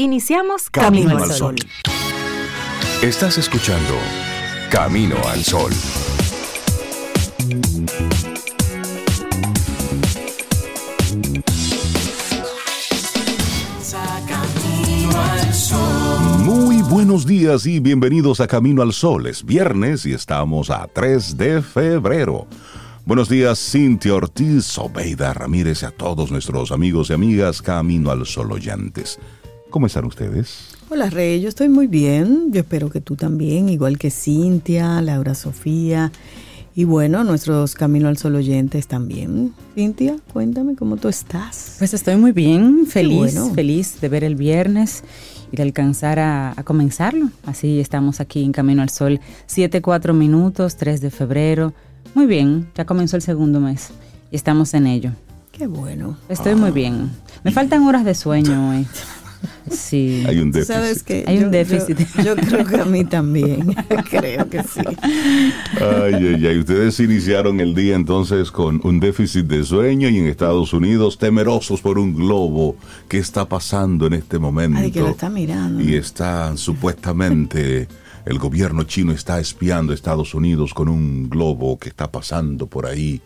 Iniciamos Camino, al Sol. Estás escuchando Camino al Sol. Muy buenos días y bienvenidos a Camino al Sol. Es viernes y estamos a 3 de febrero. Buenos días, Cintia Ortiz, Obeida Ramírez y a todos nuestros amigos y amigas Camino al Sol oyentes. ¿Cómo están ustedes? Hola Rey, yo estoy muy bien. Yo espero que tú también, igual que Cintia, Laura Sofía y bueno, nuestros Camino al Sol oyentes también. Cintia, cuéntame cómo tú estás. Pues estoy muy bien, feliz, feliz de ver el viernes y de alcanzar a, a, comenzarlo. Así estamos aquí en Camino al Sol, 7, 4 minutos, 3 de febrero. Muy bien, ya comenzó el segundo mes y estamos en ello. Qué bueno. Estoy muy bien. Me faltan horas de sueño hoy. Sí. Hay un déficit. ¿Sabes qué? Hay yo, un déficit. Yo, yo, creo que a mí también. creo que sí. Ay, ay, ay. Ustedes iniciaron el día entonces con un déficit de sueño y en Estados Unidos temerosos por un globo que está pasando en este momento. Ay, que lo está mirando. Y está supuestamente. El gobierno chino está espiando a Estados Unidos con un globo que está pasando por ahí.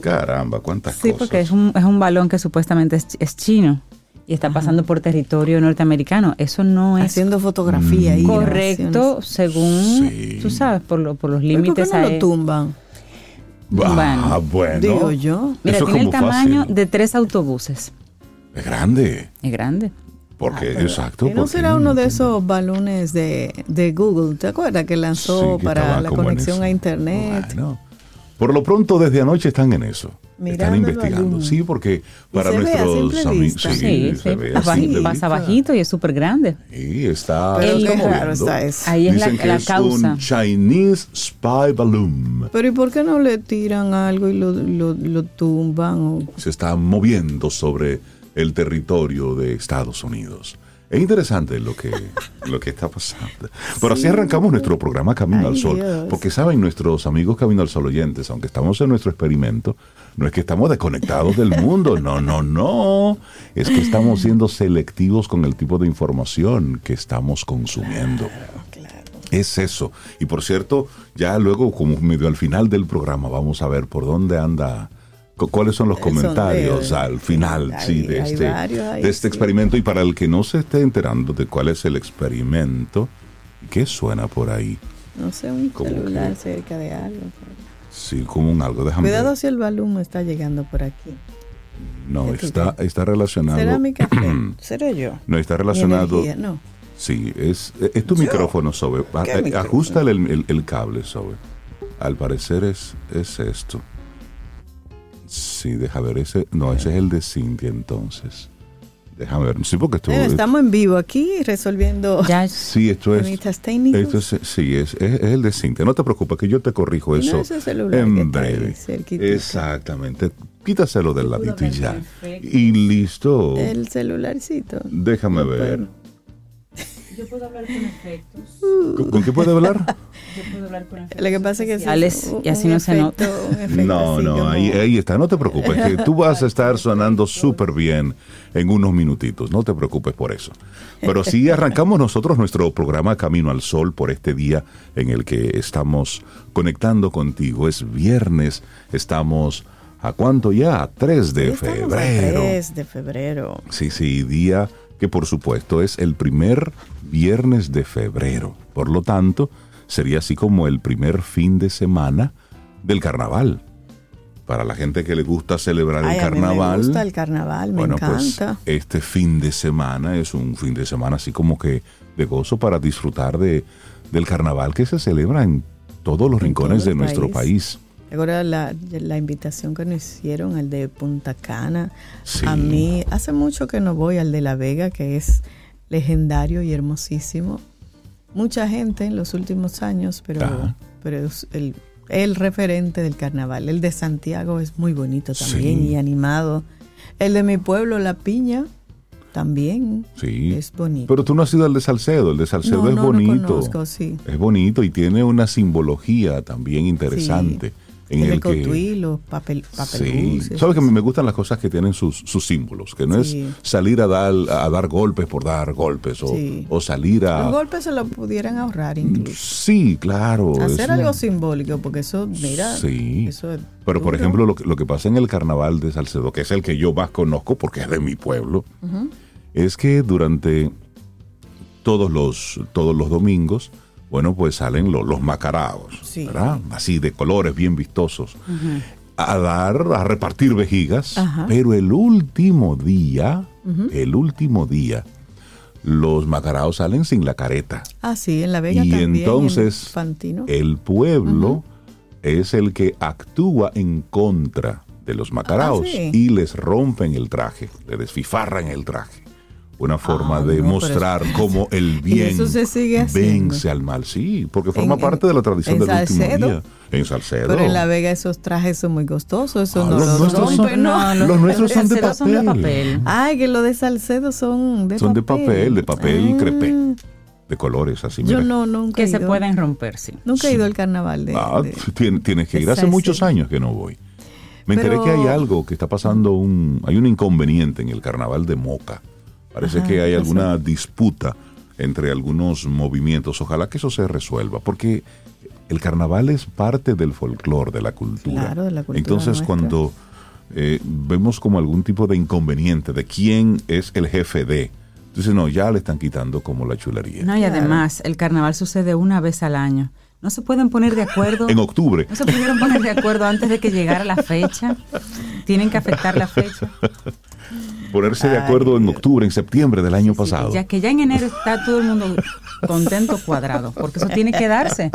Caramba, cuántas sí, cosas. Sí, porque es un, es un balón que supuestamente es, es chino y está pasando Ajá. por territorio norteamericano. Eso no es haciendo fotografía ahí, correcto según sí. tú sabes por, lo, por los límites. ¿Por qué no lo tumban? Ah, bueno. Digo yo. Mira, tiene el tamaño fácil. de tres autobuses. Es grande. Es grande. Porque, Ah, exacto. ¿Y no será uno de esos balones de, de Google? ¿Te acuerdas que lanzó Sí, que para la conexión a internet? Bueno, por lo pronto, desde anoche están en eso. están Mirando el investigando. Sí, porque para nuestros amigos. Sí, Sí, se sí, ve pasa, así baji- de pasa vista. bajito y es súper grande. Y está. Pero está moviendo. está eso. Ahí es la, Dicen que la es causa. un Chinese Spy Balloon. Pero ¿y por qué no le tiran algo y lo, lo, lo tumban? o- Se está moviendo sobre el territorio de Estados Unidos. Es interesante lo que, lo que está pasando. Pero así arrancamos nuestro programa Camino Ay, al Sol. Dios. Porque saben nuestros amigos Camino al Sol oyentes, aunque estamos en nuestro experimento, no es que estamos desconectados del mundo, no, no, no. Es que estamos siendo selectivos con el tipo de información que estamos consumiendo. Es eso. Y por cierto, ya luego, como medio al final del programa, vamos a ver por dónde anda, cuáles son los El comentarios sondeo. al final Hay- sí, de, hay este, varios ahí, de este sí. experimento. Y para el que no se esté enterando de cuál es el experimento, ¿qué suena por ahí? No sé, un celular que- cerca de algo. Sí, como un algo. Déjame Cuidado ver. si el balón está llegando por aquí. No, ¿Qué tú está, está relacionado. ¿Será mi café? ¿Seré yo? No, está relacionado. energía, No. Sí, es, es tu micrófono, Sobe. A- ¿Qué a- micrófono? Ajustale el, el- el cable, Sobe. Al parecer es, es esto. Sí, deja ver ese. No, ese es el de Cintia entonces. Déjame ver. Sí, porque esto. Bueno, estamos en vivo aquí resolviendo Ya Sí, esto es. técnicos. Esto es sí, es, es, es el de Cintia. No te preocupes, que yo te corrijo No, eso que en breve. Exactamente. Quítaselo del ladito y ya. perfecto. Y listo. El celularcito. Déjame No ver. puedo. Yo puedo hablar con efectos. ¿Con, con qué puede hablar? Yo puedo hablar con efectos. Lo que pasa es que un- y así no se nota. un efecto No, no, como- ahí, ahí está, no te preocupes, que tú vas a estar sonando súper bien en unos minutitos, no te preocupes por eso. Pero sí arrancamos nosotros nuestro programa Camino al Sol por este día en el que estamos conectando contigo. Es viernes, estamos a cuánto ya, a 3 de febrero. 3 de febrero. Sí, sí, día que por supuesto es el primer viernes de febrero. Por lo tanto, sería así como el primer fin de semana del carnaval. Para la gente que le gusta celebrar Ay, el a mí carnaval. me gusta el carnaval, me bueno, pues encanta. este fin de semana es un fin de semana así como que de gozo para disfrutar de, del carnaval que se celebra en todos los En rincones todo de nuestro país. la, la invitación que nos hicieron, el de Punta Cana. Sí. A mí, hace mucho que no voy al de La Vega, que es legendario y hermosísimo. Mucha gente en los últimos años, pero, Ajá. pero es el, el referente del carnaval. El de Santiago es muy bonito también Sí. y animado. El de mi pueblo, La Piña, también Sí. es bonito. Pero tú no has ido al de Salcedo, el de Salcedo No, es no, no bonito. conozco, sí. Es bonito y tiene una simbología también interesante. En el, que los papel, papel sí. sabes que me gustan las cosas que tienen sus, símbolos que no es salir a dar a dar golpes por dar golpes o, salir a los golpes se lo pudieran ahorrar incluso. sí claro hacer algo simbólico porque eso mira sí. pero por ejemplo lo que, lo que pasa en el carnaval de Salcedo que es el que yo más conozco porque es de mi pueblo es que durante todos los todos los domingos bueno, pues salen los, los macaraos, ¿verdad? Así de colores bien vistosos. A dar, a repartir vejigas, pero el último día, el último día, los macaraos salen sin la careta. Ah, sí, en la Vega y entonces el pueblo es el que actúa en contra de los macaraos ah, y les rompen el traje, le desfifarran el traje una forma ah, de mostrar cómo el bien vence al mal. Sí, porque forma parte de la tradición del último día. En Salcedo. Pero en La Vega esos trajes son muy costosos. Eso ah, no los, nuestros son, no, los, nuestros son de, papel. Ay, que los de Salcedo son de son papel. de papel, de papel ah. crepé. De colores así. Yo no, nunca. Que se pueden romper, sí. Nunca he ido al carnaval de. Ah, tienes que ir. Hace muchos años que no voy. Me enteré que hay algo que está pasando, un, hay un inconveniente en el carnaval de Moca. Parece que hay alguna disputa entre algunos movimientos. Ojalá que eso se resuelva, porque el carnaval es parte del folclore, de la cultura. Claro, de la cultura Entonces, cuando eh, vemos como algún tipo de inconveniente de quién es el jefe de, entonces no, ya le están quitando como la chulería. No, y además, el carnaval sucede una vez al año. No se pueden poner de acuerdo. en octubre. No se pudieron poner de acuerdo antes de que llegara la fecha. Tienen que afectar la fecha ponerse de acuerdo en octubre, en septiembre del año pasado. Ya que ya en enero está todo el mundo contento, cuadrado, porque eso tiene que darse.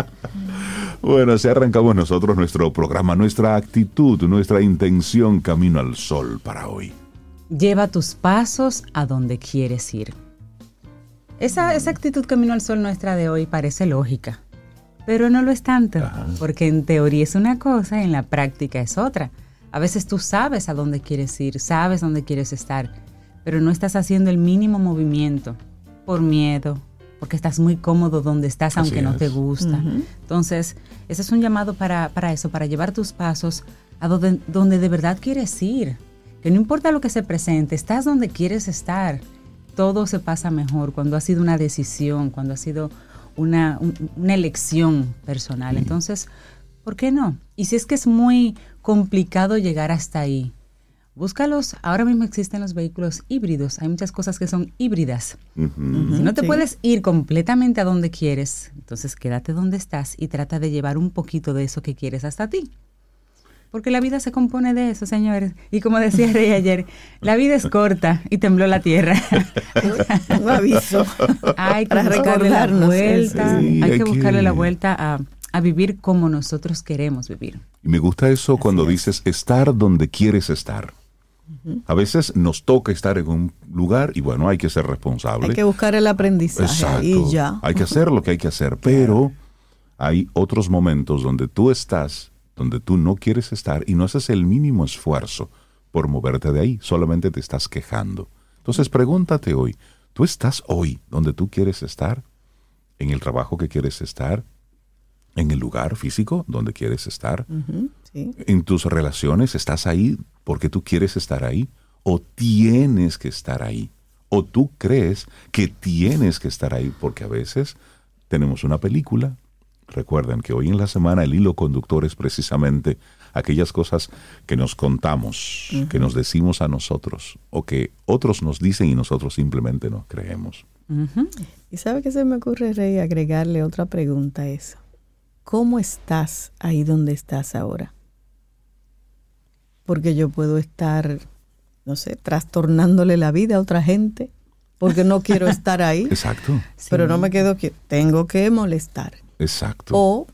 Bueno, así arrancamos nosotros nuestro programa, nuestra actitud, nuestra intención camino al sol para hoy. Lleva tus pasos a donde quieres ir. Esa, esa actitud camino al sol nuestra de hoy parece lógica, pero no lo es tanto, porque en teoría es una cosa y en la práctica es otra. A veces tú sabes a dónde quieres ir, sabes dónde quieres estar, pero no estás haciendo el mínimo movimiento por miedo, porque estás muy cómodo donde estás aunque no te gusta. Entonces, ese es un llamado para, para, eso, para llevar tus pasos a donde, donde de verdad quieres ir. Que no importa lo que se presente, estás donde quieres estar. Todo se pasa mejor cuando ha sido una decisión, cuando ha sido una, una elección personal. Entonces, ¿por qué no? Y si es que es muy complicado llegar hasta ahí. Búscalos. Ahora mismo existen los vehículos híbridos. Hay muchas cosas que son híbridas. si no te puedes ir completamente a donde quieres, entonces quédate donde estás y trata de llevar un poquito de eso que quieres hasta ti. Porque la vida se compone de eso, señores. Y como decía Rey ayer, la vida es corta y tembló la tierra. un aviso. Hay que buscarle la vuelta. hay, que buscarle la vuelta a, a vivir como nosotros queremos vivir. Y me gusta eso cuando dices estar donde quieres estar. A veces nos toca estar en un lugar y bueno, hay que ser responsable. Hay que buscar el aprendizaje y ya. Hay que hacer lo que hay que hacer, pero hay otros momentos donde tú estás, donde tú no quieres estar y no haces el mínimo esfuerzo por moverte de ahí, solamente te estás quejando. Entonces pregúntate hoy, ¿tú estás hoy donde tú quieres estar? ¿En el trabajo que quieres estar? en el lugar físico donde quieres estar. En tus relaciones estás ahí porque tú quieres estar ahí o tienes que estar ahí. O tú crees que tienes que estar ahí porque a veces tenemos una película. Recuerden que hoy en la semana el hilo conductor es precisamente aquellas cosas que nos contamos, que nos decimos a nosotros o que otros nos dicen y nosotros simplemente nos creemos. ¿Y sabe qué se me ocurre, Rey, agregarle otra pregunta a eso? ¿Cómo estás ahí donde estás ahora? Porque yo puedo estar, no sé, trastornándole la vida a otra gente porque no quiero estar ahí. Exacto. Pero no me quedo que tengo que molestar. Exacto. O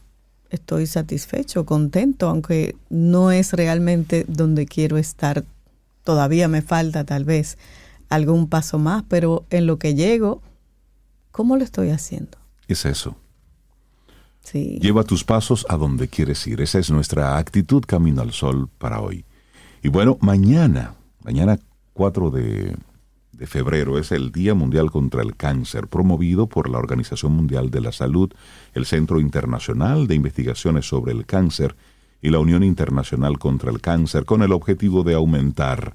estoy satisfecho, contento, aunque no es realmente donde quiero estar. Todavía me falta tal vez algún paso más, pero en lo que llego, ¿cómo lo estoy haciendo? Es eso. Lleva tus pasos a donde quieres ir. Esa es nuestra actitud camino al sol para hoy. Y bueno, mañana, mañana 4 de, de febrero es el Día Mundial contra el Cáncer, promovido por la Organización Mundial de la Salud, el Centro Internacional de Investigaciones sobre el Cáncer y la Unión Internacional contra el Cáncer con el objetivo de aumentar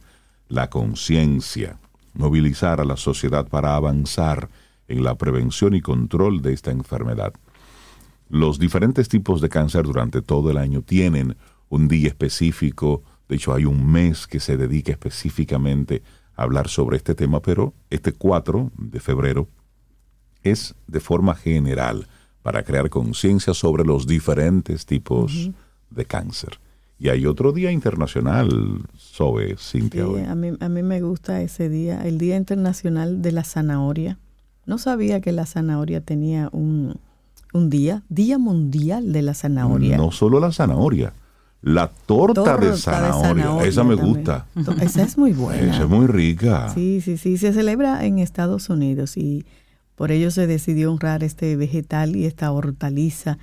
la conciencia, movilizar a la sociedad para avanzar en la prevención y control de esta enfermedad. Los diferentes tipos de cáncer durante todo el año tienen un día específico, de hecho hay un mes que se dedica específicamente a hablar sobre este tema, pero este 4 de febrero es de forma general para crear conciencia sobre los diferentes tipos de cáncer. Y hay otro día internacional, Sobe, Cintia. Sí, a, mí, a mí me gusta ese día, el Día Internacional de la Zanahoria. No sabía que la zanahoria tenía un, un día, Día Mundial de la Zanahoria. No solo la zanahoria, la torta, de, zanahoria. Esa me gusta. Esa es muy buena. Esa es muy rica. Sí, sí, sí. Se celebra en Estados Unidos y por ello se decidió honrar este vegetal y esta hortaliza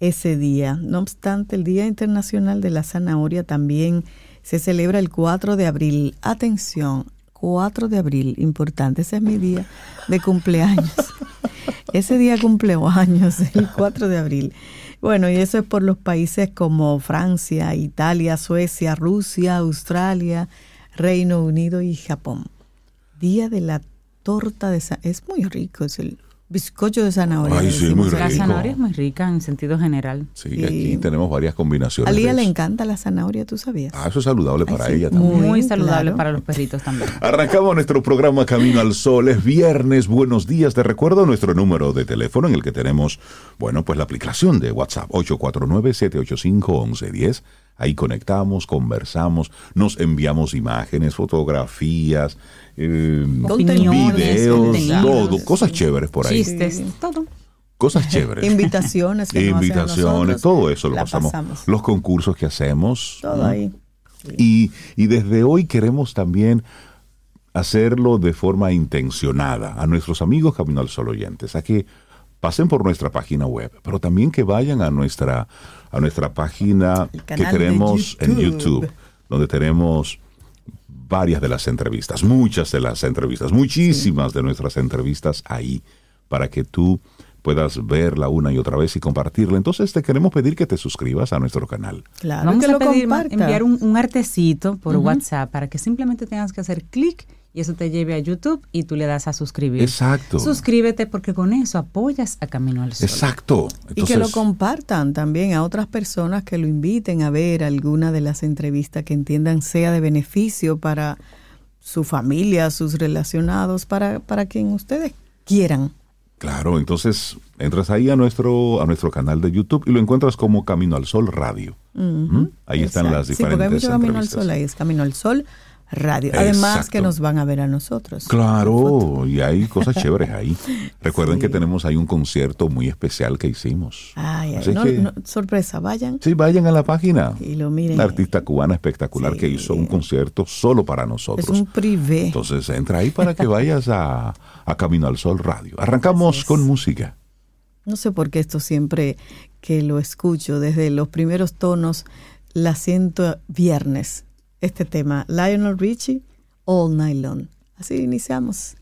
ese día. No obstante, el Día Internacional de la Zanahoria también se celebra el 4 de abril. Atención, 4 de abril, importante, ese es mi día de cumpleaños. ese día cumpleaños, el 4 de abril. Bueno, y eso es por los países como Francia, Italia, Suecia, Rusia, Australia, Reino Unido y Japón. Día de la torta de... Es muy rico, es el Bizcocho de zanahoria. Ay, sí, muy rico. La zanahoria es muy rica en sentido general. Sí, aquí tenemos varias combinaciones. A Lía le encanta la zanahoria, ¿tú sabías? Ah, eso es saludable para ella también. Muy, saludable para los perritos también. Arrancamos nuestro programa Camino al Sol. Es viernes, buenos días. Te recuerdo nuestro número de teléfono en el que tenemos, bueno, pues la aplicación de WhatsApp 849-785-1110. Ahí conectamos, conversamos, nos enviamos imágenes, fotografías, eh, videos, todo, cosas chéveres por ahí. Chistes, todo. Cosas chéveres. Invitaciones. Que Invitaciones, todo eso lo pasamos. Los concursos que hacemos. Todo ahí. Y, y desde hoy queremos también hacerlo de forma intencionada a nuestros amigos Camino al Sol oyentes, a que pasen por nuestra página web, pero también que vayan a nuestra, a nuestra página que tenemos en YouTube, donde tenemos varias de las entrevistas, muchas de las entrevistas, muchísimas de nuestras entrevistas ahí, para que tú puedas verla una y otra vez y compartirla. Entonces te queremos pedir que te suscribas a nuestro canal. Claro, Vamos a pedir enviar un, artecito por WhatsApp para que simplemente tengas que hacer clic y eso te lleve a YouTube y tú le das a suscribir. Exacto. Suscríbete porque con eso apoyas a Camino al Sol. Exacto. y que lo compartan también a otras personas que lo inviten a ver alguna de las entrevistas que entiendan sea de beneficio para su familia, sus relacionados, para, para quien ustedes quieran. Claro, entonces entras ahí a nuestro, a nuestro canal de YouTube y lo encuentras como Camino al Sol Radio. ¿Mm? Ahí están las diferentes sí, porque hay mucho Camino al Sol, ahí es Camino al Sol radio. Además que nos van a ver a nosotros. Claro, y hay cosas chéveres ahí. Recuerden que tenemos ahí un concierto muy especial que hicimos. Ay, sorpresa, vayan. Sí, vayan a la página. Y lo miren. Una artista cubana espectacular que hizo un concierto solo para nosotros. Es un privé. Entonces entra ahí para que vayas a, a Camino al Sol Radio. Arrancamos con música. No sé por qué esto siempre que lo escucho desde los primeros tonos la siento viernes este tema, Lionel Richie, All Night Long. Así iniciamos.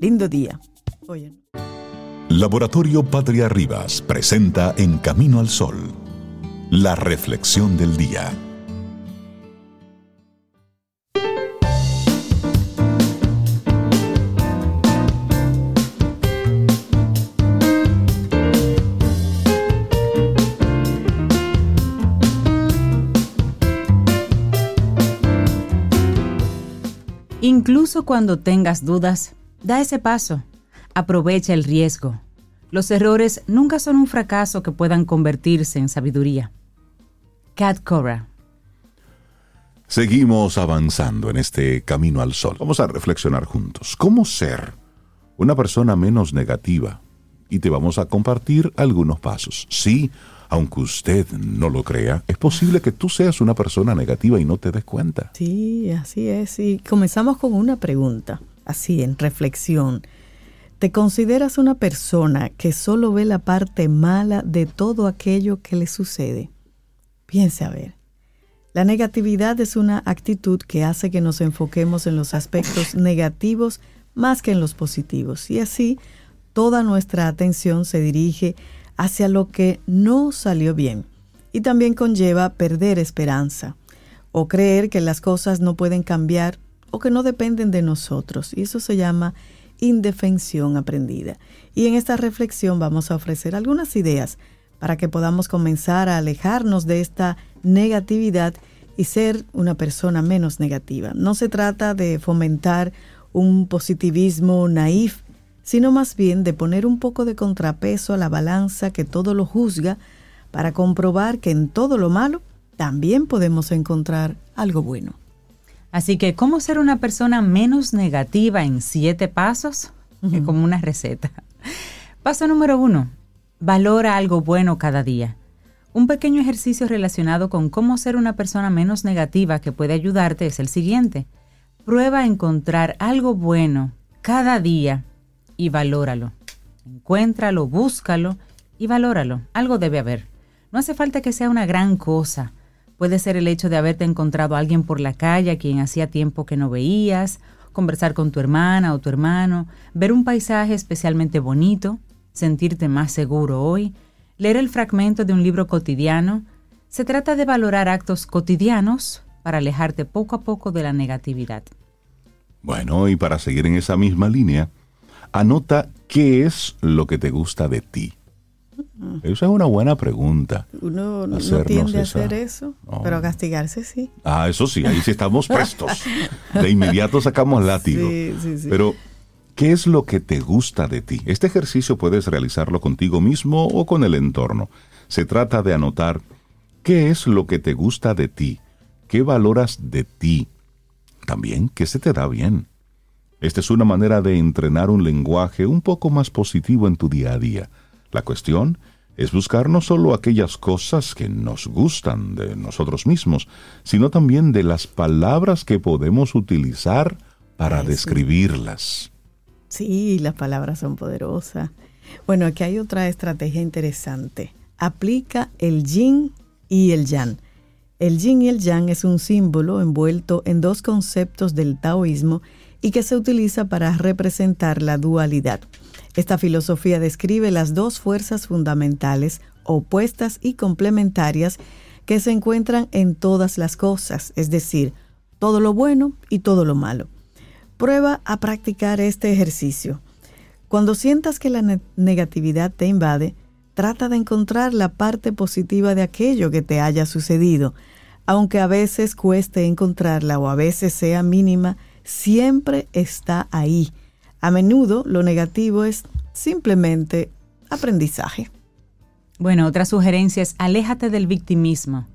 Lindo día. Oyen. Laboratorio Patria Rivas presenta En Camino al Sol, la reflexión del día. Incluso cuando tengas dudas, da ese paso. Aprovecha el riesgo. Los errores nunca son un fracaso que puedan convertirse en sabiduría. Cat Cora. Seguimos avanzando en este camino al sol. Vamos a reflexionar juntos. ¿Cómo ser una persona menos negativa? Y te vamos a compartir algunos pasos. Sí, aunque usted no lo crea, es posible que tú seas una persona negativa y no te des cuenta. Sí, así es. Y comenzamos con una pregunta, así en reflexión. ¿Te consideras una persona que solo ve la parte mala de todo aquello que le sucede? Piense a ver. La negatividad es una actitud que hace que nos enfoquemos en los aspectos negativos más que en los positivos y así toda nuestra atención se dirige hacia lo que no salió bien y también conlleva perder esperanza o creer que las cosas no pueden cambiar o que no dependen de nosotros. Y eso se llama indefensión aprendida. Y en esta reflexión vamos a ofrecer algunas ideas para que podamos comenzar a alejarnos de esta negatividad y ser una persona menos negativa. No se trata de fomentar un positivismo naif, sino más bien de poner un poco de contrapeso a la balanza que todo lo juzga para comprobar que en todo lo malo también podemos encontrar algo bueno. Así que, ¿cómo ser una persona menos negativa en siete pasos? Como una receta. Paso número uno, valora algo bueno cada día. Un pequeño ejercicio relacionado con cómo ser una persona menos negativa que puede ayudarte es el siguiente. Prueba a encontrar algo bueno cada día y valóralo. Encuéntralo, búscalo y valóralo. Algo debe haber. No hace falta que sea una gran cosa. Puede ser el hecho de haberte encontrado a alguien por la calle a quien hacía tiempo que no veías, conversar con tu hermana o tu hermano, ver un paisaje especialmente bonito, sentirte más seguro hoy, leer el fragmento de un libro cotidiano. Se trata de valorar actos cotidianos para alejarte poco a poco de la negatividad. Bueno, y para seguir en esa misma línea, anota qué es lo que te gusta de ti. Esa es una buena pregunta. Uno no tiende a hacer eso, pero castigarse sí. Ah, eso sí, ahí sí estamos prestos. De inmediato sacamos látigo. Sí, sí, sí. Pero, ¿qué es lo que te gusta de ti? Este ejercicio puedes realizarlo contigo mismo o con el entorno. Se trata de anotar qué es lo que te gusta de ti, qué valoras de ti, también qué se te da bien. Esta es una manera de entrenar un lenguaje un poco más positivo en tu día a día. La cuestión es buscar no solo aquellas cosas que nos gustan de nosotros mismos, sino también de las palabras que podemos utilizar para describirlas. Sí, las palabras son poderosas. Bueno, aquí hay otra estrategia interesante. Aplica el yin y el yang. El yin y el yang es un símbolo envuelto en dos conceptos del taoísmo y que se utiliza para representar la dualidad. Esta filosofía describe las dos fuerzas fundamentales, opuestas y complementarias, que se encuentran en todas las cosas, es decir, todo lo bueno y todo lo malo. Prueba a practicar este ejercicio. Cuando sientas que la negatividad te invade, Trata de encontrar la parte positiva de aquello que te haya sucedido. Aunque a veces cueste encontrarla o a veces sea mínima, siempre está ahí. A menudo lo negativo es simplemente aprendizaje. Bueno, otra sugerencia es aléjate del victimismo.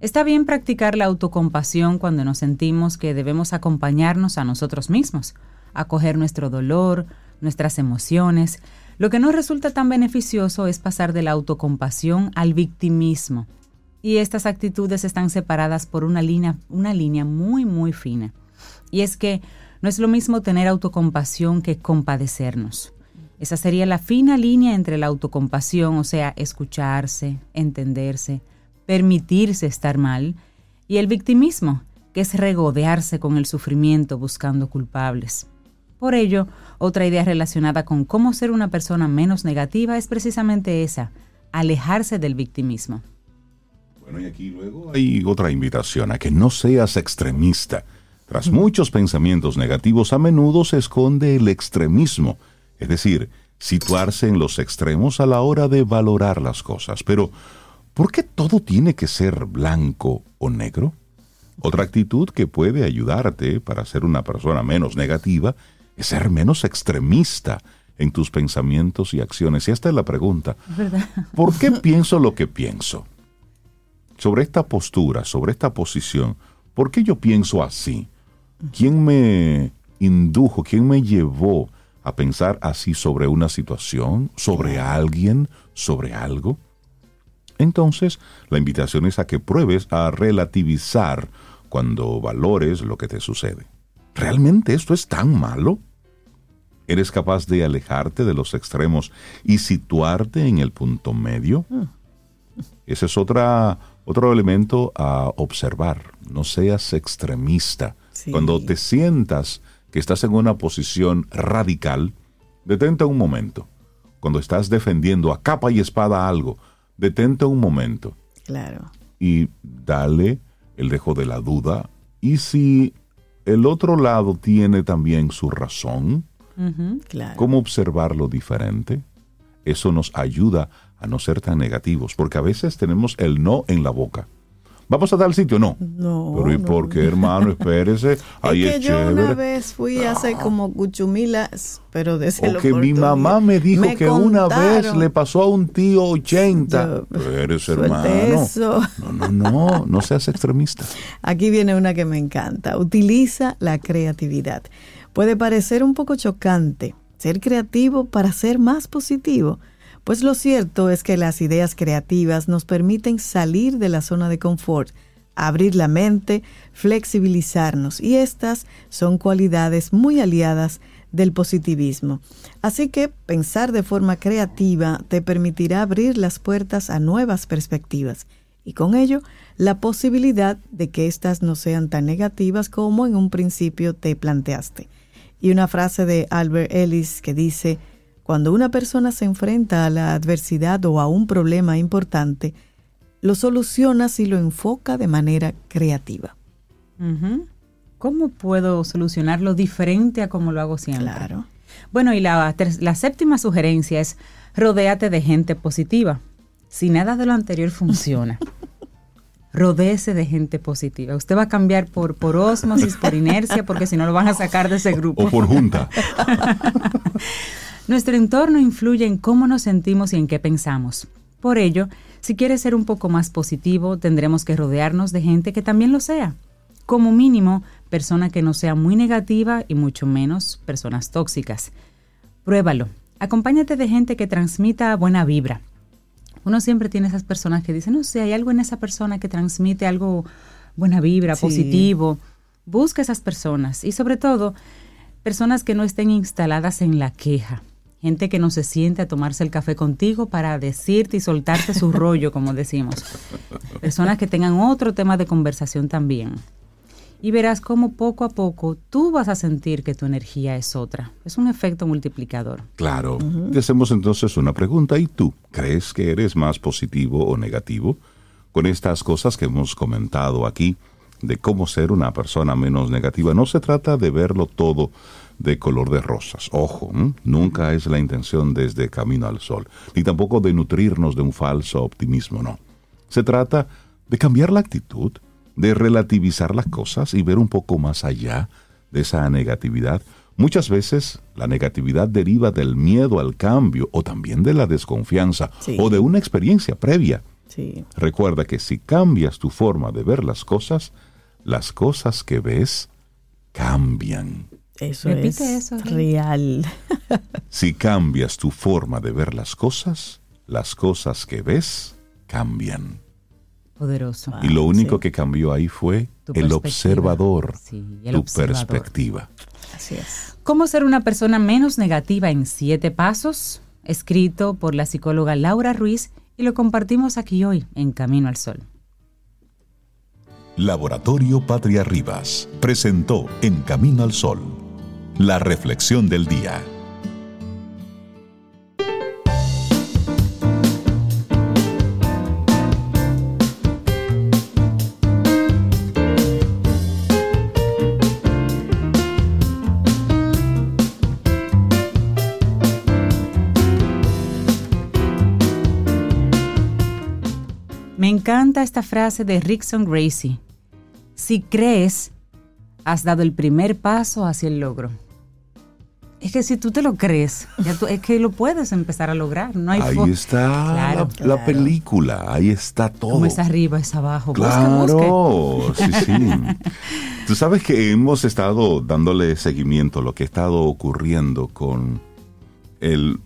Está bien practicar la autocompasión cuando nos sentimos que debemos acompañarnos a nosotros mismos, acoger nuestro dolor, nuestras emociones, lo que no resulta tan beneficioso es pasar de la autocompasión al victimismo. Y estas actitudes están separadas por una línea, una línea muy, muy fina. Y es que no es lo mismo tener autocompasión que compadecernos. Esa sería la fina línea entre la autocompasión, o sea, escucharse, entenderse, permitirse estar mal, y el victimismo, que es regodearse con el sufrimiento buscando culpables. Por ello, otra idea relacionada con cómo ser una persona menos negativa es precisamente esa, alejarse del victimismo. Bueno, y aquí luego hay otra invitación a que no seas extremista. Tras muchos pensamientos negativos a menudo se esconde el extremismo, es decir, situarse en los extremos a la hora de valorar las cosas. Pero, ¿por qué todo tiene que ser blanco o negro? Otra actitud que puede ayudarte para ser una persona menos negativa es ser menos extremista en tus pensamientos y acciones. Y esta es la pregunta. ¿Por qué pienso lo que pienso? Sobre esta postura, sobre esta posición, ¿por qué yo pienso así? ¿Quién me indujo, quién me llevó a pensar así sobre una situación, sobre alguien, sobre algo? Entonces, la invitación es a que pruebes a relativizar cuando valores lo que te sucede. ¿Realmente esto es tan malo? ¿Eres capaz de alejarte de los extremos y situarte en el punto medio? Mm. Ese es otra, otro elemento a observar. No seas extremista. Cuando te sientas que estás en una posición radical, detente un momento. Cuando estás defendiendo a capa y espada algo, detente un momento. Claro. Y dale el dejo de la duda. Y si el otro lado tiene también su razón, ¿cómo observarlo diferente? Eso nos ayuda a no ser tan negativos, porque a veces tenemos el no en la boca. ¿Vamos a tal sitio? No. No. Pero ¿y por qué, hermano? Espérese. Ahí es, que yo una vez fui hace como cuchumilas, pero desde o que mi mamá me dijo que una vez le pasó a un tío 80. Espérese, hermano. Eso. No, no, no. No seas extremista. Aquí viene una que me encanta. Utiliza la creatividad. Puede parecer un poco chocante ser creativo para ser más positivo pues lo cierto es que las ideas creativas nos permiten salir de la zona de confort, abrir la mente, flexibilizarnos y estas son cualidades muy aliadas del positivismo. Así que pensar de forma creativa te permitirá abrir las puertas a nuevas perspectivas y con ello la posibilidad de que éstas no sean tan negativas como en un principio te planteaste. Y una frase de Albert Ellis que dice, cuando una persona se enfrenta a la adversidad o a un problema importante, lo soluciona si lo enfoca de manera creativa. ¿Cómo puedo solucionarlo diferente a como lo hago siempre? Claro. Bueno, y la, la séptima sugerencia es rodéate de gente positiva. Si nada de lo anterior funciona, rodéese de gente positiva. Usted va a cambiar por, por osmosis, por inercia, porque si no lo van a sacar de ese grupo. O por junta. Nuestro entorno influye en cómo nos sentimos y en qué pensamos. Por ello, si quieres ser un poco más positivo, tendremos que rodearnos de gente que también lo sea. Como mínimo, persona que no sea muy negativa y mucho menos personas tóxicas. Pruébalo. Acompáñate de gente que transmita buena vibra. Uno siempre tiene esas personas que dicen, no sé, hay algo en esa persona que transmite algo buena vibra, positivo. Busca esas personas y sobre todo, personas que no estén instaladas en la queja gente que no se siente a tomarse el café contigo para decirte y soltarte su rollo, como decimos. Personas que tengan otro tema de conversación también. Y verás cómo poco a poco tú vas a sentir que tu energía es otra. Es un efecto multiplicador. Claro. hacemos entonces una pregunta. ¿Y tú crees que eres más positivo o negativo? Con estas cosas que hemos comentado aquí, de cómo ser una persona menos negativa, no se trata de verlo todo de color de rosas. Ojo, nunca es la intención desde Camino al Sol, ni tampoco de nutrirnos de un falso optimismo, no. Se trata de cambiar la actitud, de relativizar las cosas y ver un poco más allá de esa negatividad. Muchas veces la negatividad deriva del miedo al cambio o también de la desconfianza o de una experiencia previa. Recuerda que si cambias tu forma de ver las cosas, las cosas que ves cambian. Eso es real. si cambias tu forma de ver las cosas, las cosas que ves cambian. Poderoso. y lo único que cambió ahí fue el observador, tu perspectiva. Así es. ¿Cómo ser una persona menos negativa en siete pasos? Escrito por la psicóloga Laura Ruiz y lo compartimos aquí hoy en Camino al Sol. Laboratorio Patria Rivas presentó En Camino al Sol la reflexión del día. Me encanta esta frase de Rickson Gracie. Si crees, has dado el primer paso hacia el logro. Es que si tú te lo crees, es que lo puedes empezar a lograr. No hay ahí está la, película, ahí está todo. Como es arriba, es abajo. Claro, sí, sí. Tú sabes que hemos estado dándole seguimiento a lo que ha estado ocurriendo con el.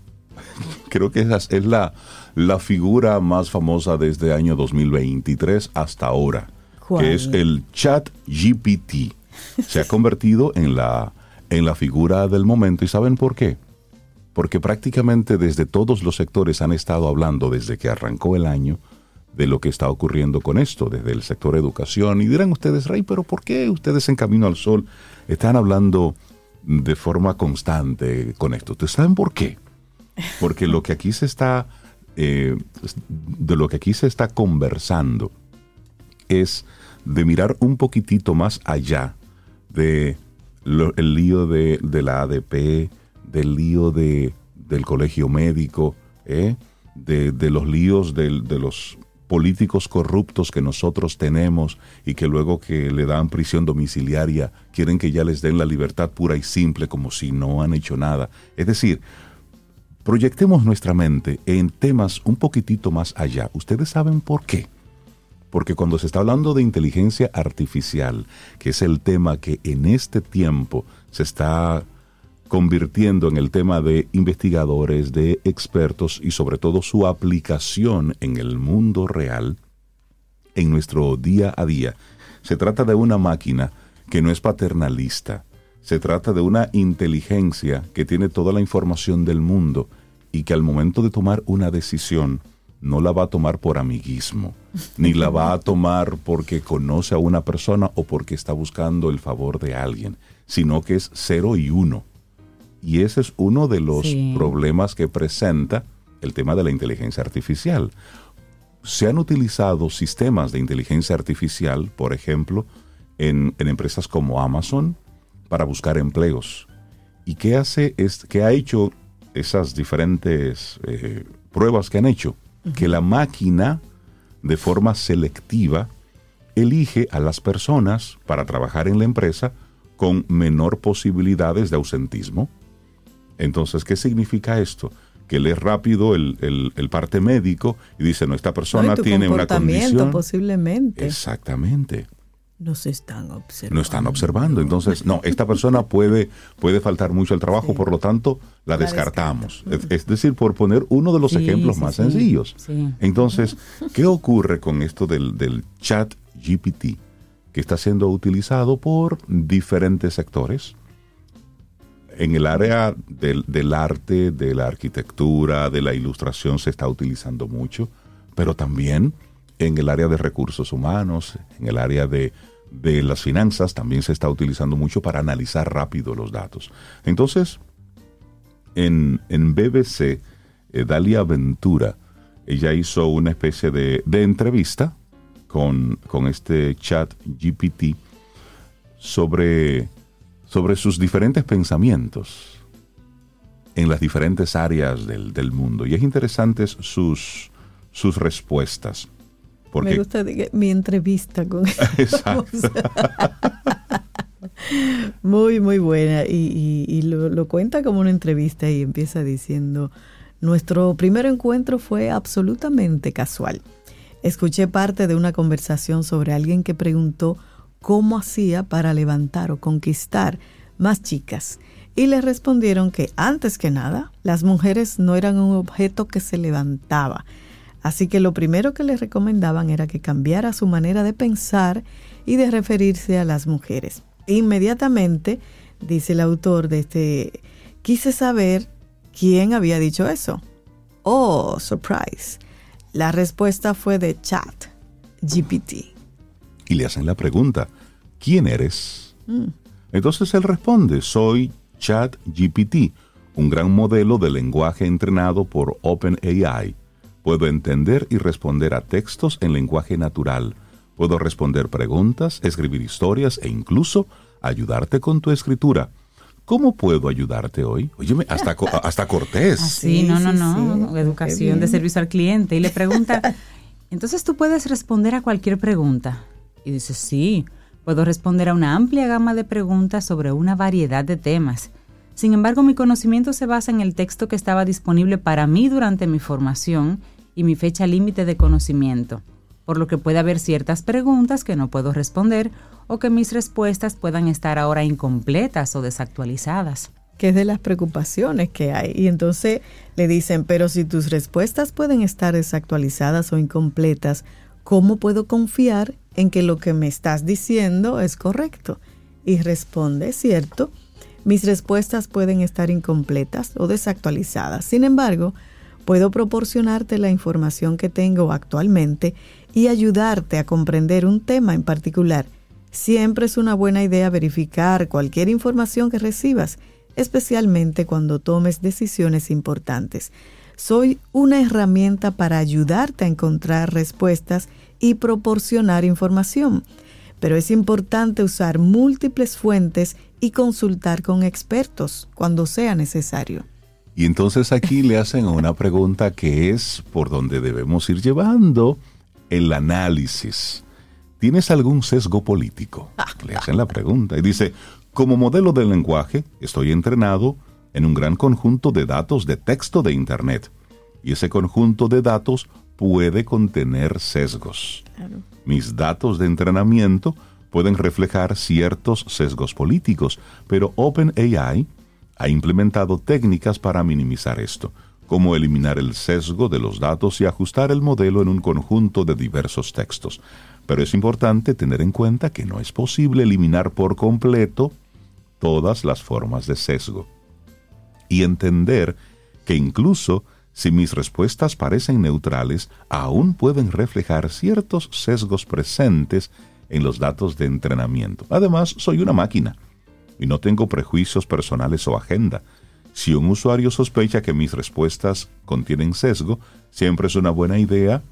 Creo que es, es la, la figura más famosa desde el año 2023 hasta ahora, que es el Chat GPT. Se ha convertido en la en la figura del momento. ¿Y saben por qué? Porque prácticamente desde todos los sectores han estado hablando desde que arrancó el año de lo que está ocurriendo con esto, desde el sector educación. Y dirán ustedes, Rey, pero ¿por qué ustedes en Camino al Sol están hablando de forma constante con esto? ¿Ustedes saben por qué? Porque lo que aquí se está eh, de lo que aquí se está conversando es de mirar un poquitito más allá de el lío de, la ADP, del lío de, del colegio médico, ¿eh? de, los líos de, de los políticos corruptos que nosotros tenemos y que luego que le dan prisión domiciliaria quieren que ya les den la libertad pura y simple como si no han hecho nada. Es decir, proyectemos nuestra mente en temas un poquitito más allá. ¿Ustedes saben por qué? Porque cuando se está hablando de inteligencia artificial, que es el tema que en este tiempo se está convirtiendo en el tema de investigadores, de expertos y sobre todo su aplicación en el mundo real, en nuestro día a día. Se trata de una máquina que no es paternalista, se trata de una inteligencia que tiene toda la información del mundo y que al momento de tomar una decisión no la va a tomar por amiguismo, ni la va a tomar porque conoce a una persona o porque está buscando el favor de alguien, sino que es cero y uno y ese es uno de los problemas que presenta el tema de la inteligencia artificial. Se han utilizado sistemas de inteligencia artificial, por ejemplo, en, empresas como Amazon para buscar empleos. ¿Y qué hace? Es, ¿Qué ha hecho esas diferentes eh, pruebas que han hecho? Que la máquina, de forma selectiva, elige a las personas para trabajar en la empresa con menor posibilidades de ausentismo, entonces, ¿qué significa esto? Que lee rápido el, parte médico y dice, no, esta persona tiene una condición. posiblemente. Exactamente. Nos están observando. No están observando. Entonces, no, esta persona puede, puede faltar mucho al trabajo, por lo tanto, la, descartamos. Es, decir, por poner uno de los ejemplos más sencillos. Entonces, ¿qué ocurre con esto del, del chat GPT? Que está siendo utilizado por diferentes sectores en el área del, arte, de la arquitectura, de la ilustración se está utilizando mucho, pero también en el área de recursos humanos, en el área de, las finanzas, también se está utilizando mucho para analizar rápido los datos. Entonces, en, BBC, eh, Dalia Ventura, ella hizo una especie de, entrevista con, con este chat GPT sobre sobre sus diferentes pensamientos en las diferentes áreas del, mundo. Y es interesante sus, sus respuestas. Porque... Me gusta mi entrevista con muy, muy buena. Y, lo, lo, cuenta como una entrevista y empieza diciendo, nuestro primer encuentro fue absolutamente casual. Escuché parte de una conversación sobre alguien que preguntó cómo hacía para levantar o conquistar más chicas. Y le respondieron que antes que nada, las mujeres no eran un objeto que se levantaba. Así que lo primero que le recomendaban era que cambiara su manera de pensar y de referirse a las mujeres. Inmediatamente, dice el autor de este, quise saber quién había dicho eso. Oh, surprise. La respuesta fue de chat, GPT y le hacen la pregunta, ¿quién eres? Mm. Entonces él responde, soy ChatGPT, un gran modelo de lenguaje entrenado por OpenAI. Puedo entender y responder a textos en lenguaje natural. Puedo responder preguntas, escribir historias e incluso ayudarte con tu escritura. ¿Cómo puedo ayudarte hoy? Óyeme, hasta, hasta Cortés. Ah, sí, no, no, no. Educación de servicio al cliente. Y le pregunta, entonces tú puedes responder a cualquier pregunta. Y dice, sí, puedo responder a una amplia gama de preguntas sobre una variedad de temas. Sin embargo, mi conocimiento se basa en el texto que estaba disponible para mí durante mi formación y mi fecha límite de conocimiento, por lo que puede haber ciertas preguntas que no puedo responder o que mis respuestas puedan estar ahora incompletas o desactualizadas. Que es de las preocupaciones que hay. Y entonces le dicen, pero si tus respuestas pueden estar desactualizadas o incompletas, ¿cómo puedo confiar en que lo que me estás diciendo es correcto? Y responde, cierto, mis respuestas pueden estar incompletas o desactualizadas. Sin embargo, puedo proporcionarte la información que tengo actualmente y ayudarte a comprender un tema en particular. Siempre es una buena idea verificar cualquier información que recibas, especialmente cuando tomes decisiones importantes. soy una herramienta para ayudarte a encontrar respuestas y proporcionar información. Pero es importante usar múltiples fuentes y consultar con expertos cuando sea necesario. Y entonces aquí le hacen una pregunta que es por donde debemos ir llevando el análisis. ¿Tienes algún sesgo político? Le hacen la pregunta y dice, como modelo del lenguaje, estoy entrenado en un gran conjunto de datos de texto de Internet. Y ese conjunto de datos puede contener sesgos. Mis datos de entrenamiento pueden reflejar ciertos sesgos políticos, pero OpenAI ha implementado técnicas para minimizar esto, como eliminar el sesgo de los datos y ajustar el modelo en un conjunto de diversos textos. Pero es importante tener en cuenta que no es posible eliminar por completo todas las formas de sesgo. Y entender que incluso si mis respuestas parecen neutrales, aún pueden reflejar ciertos sesgos presentes en los datos de entrenamiento. Además, soy una máquina y no tengo prejuicios personales o agenda. Si un usuario sospecha que mis respuestas contienen sesgo, siempre es una buena idea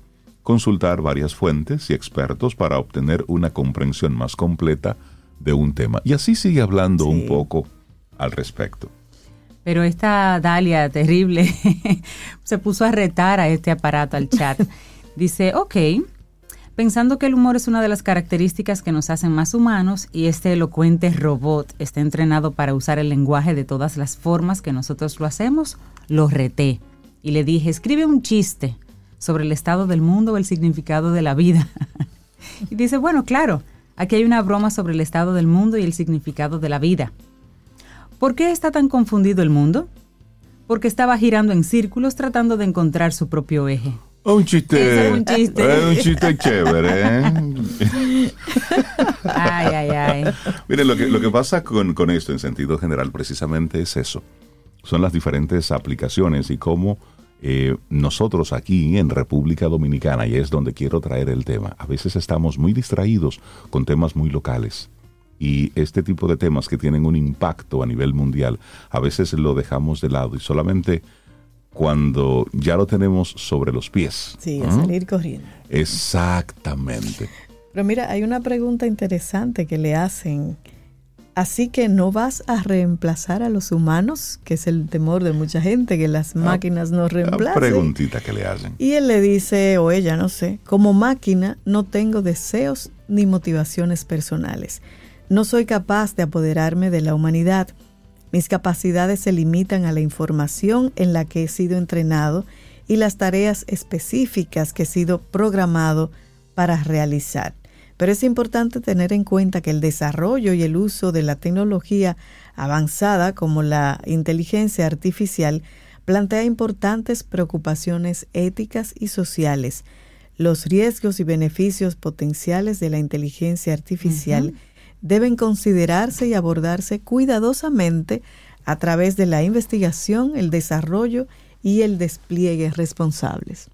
consultar varias fuentes y expertos para obtener una comprensión más completa de un tema. Y así sigue hablando un poco al respecto. Pero esta Dalia terrible se puso a retar a este aparato, al chat. Dice, ok, pensando que el humor es una de las características que nos hacen más humanos y este elocuente robot está entrenado para usar el lenguaje de todas las formas que nosotros lo hacemos, lo reté y le dije, escribe un chiste sobre el estado del mundo o el significado de la vida. y dice, bueno, claro, aquí hay una broma sobre el estado del mundo y el significado de la vida. ¿Por qué está tan confundido el mundo? Porque estaba girando en círculos tratando de encontrar su propio eje. Un chiste. Es un chiste. Es un chiste chévere. ¿eh? ay, ay, ay. Miren, lo que, lo que pasa con, con esto en sentido general precisamente es eso. Son las diferentes aplicaciones y cómo eh, nosotros aquí en República Dominicana, y es donde quiero traer el tema, a veces estamos muy distraídos con temas muy locales y este tipo de temas que tienen un impacto a nivel mundial, a veces lo dejamos de lado y solamente cuando ya lo tenemos sobre los pies. Sí, a salir corriendo. Exactamente. Pero mira, hay una pregunta interesante que le hacen. Así que no vas a reemplazar a los humanos, que es el temor de mucha gente, que las ah, máquinas nos reemplacen. preguntita que le hacen. Y él le dice, o ella, no sé, como máquina no tengo deseos ni motivaciones personales. No soy capaz de apoderarme de la humanidad. Mis capacidades se limitan a la información en la que he sido entrenado y las tareas específicas que he sido programado para realizar. Pero es importante tener en cuenta que el desarrollo y el uso de la tecnología avanzada como la inteligencia artificial plantea importantes preocupaciones éticas y sociales. Los riesgos y beneficios potenciales de la inteligencia artificial deben considerarse y abordarse cuidadosamente a través de la investigación, el desarrollo y el despliegue responsables.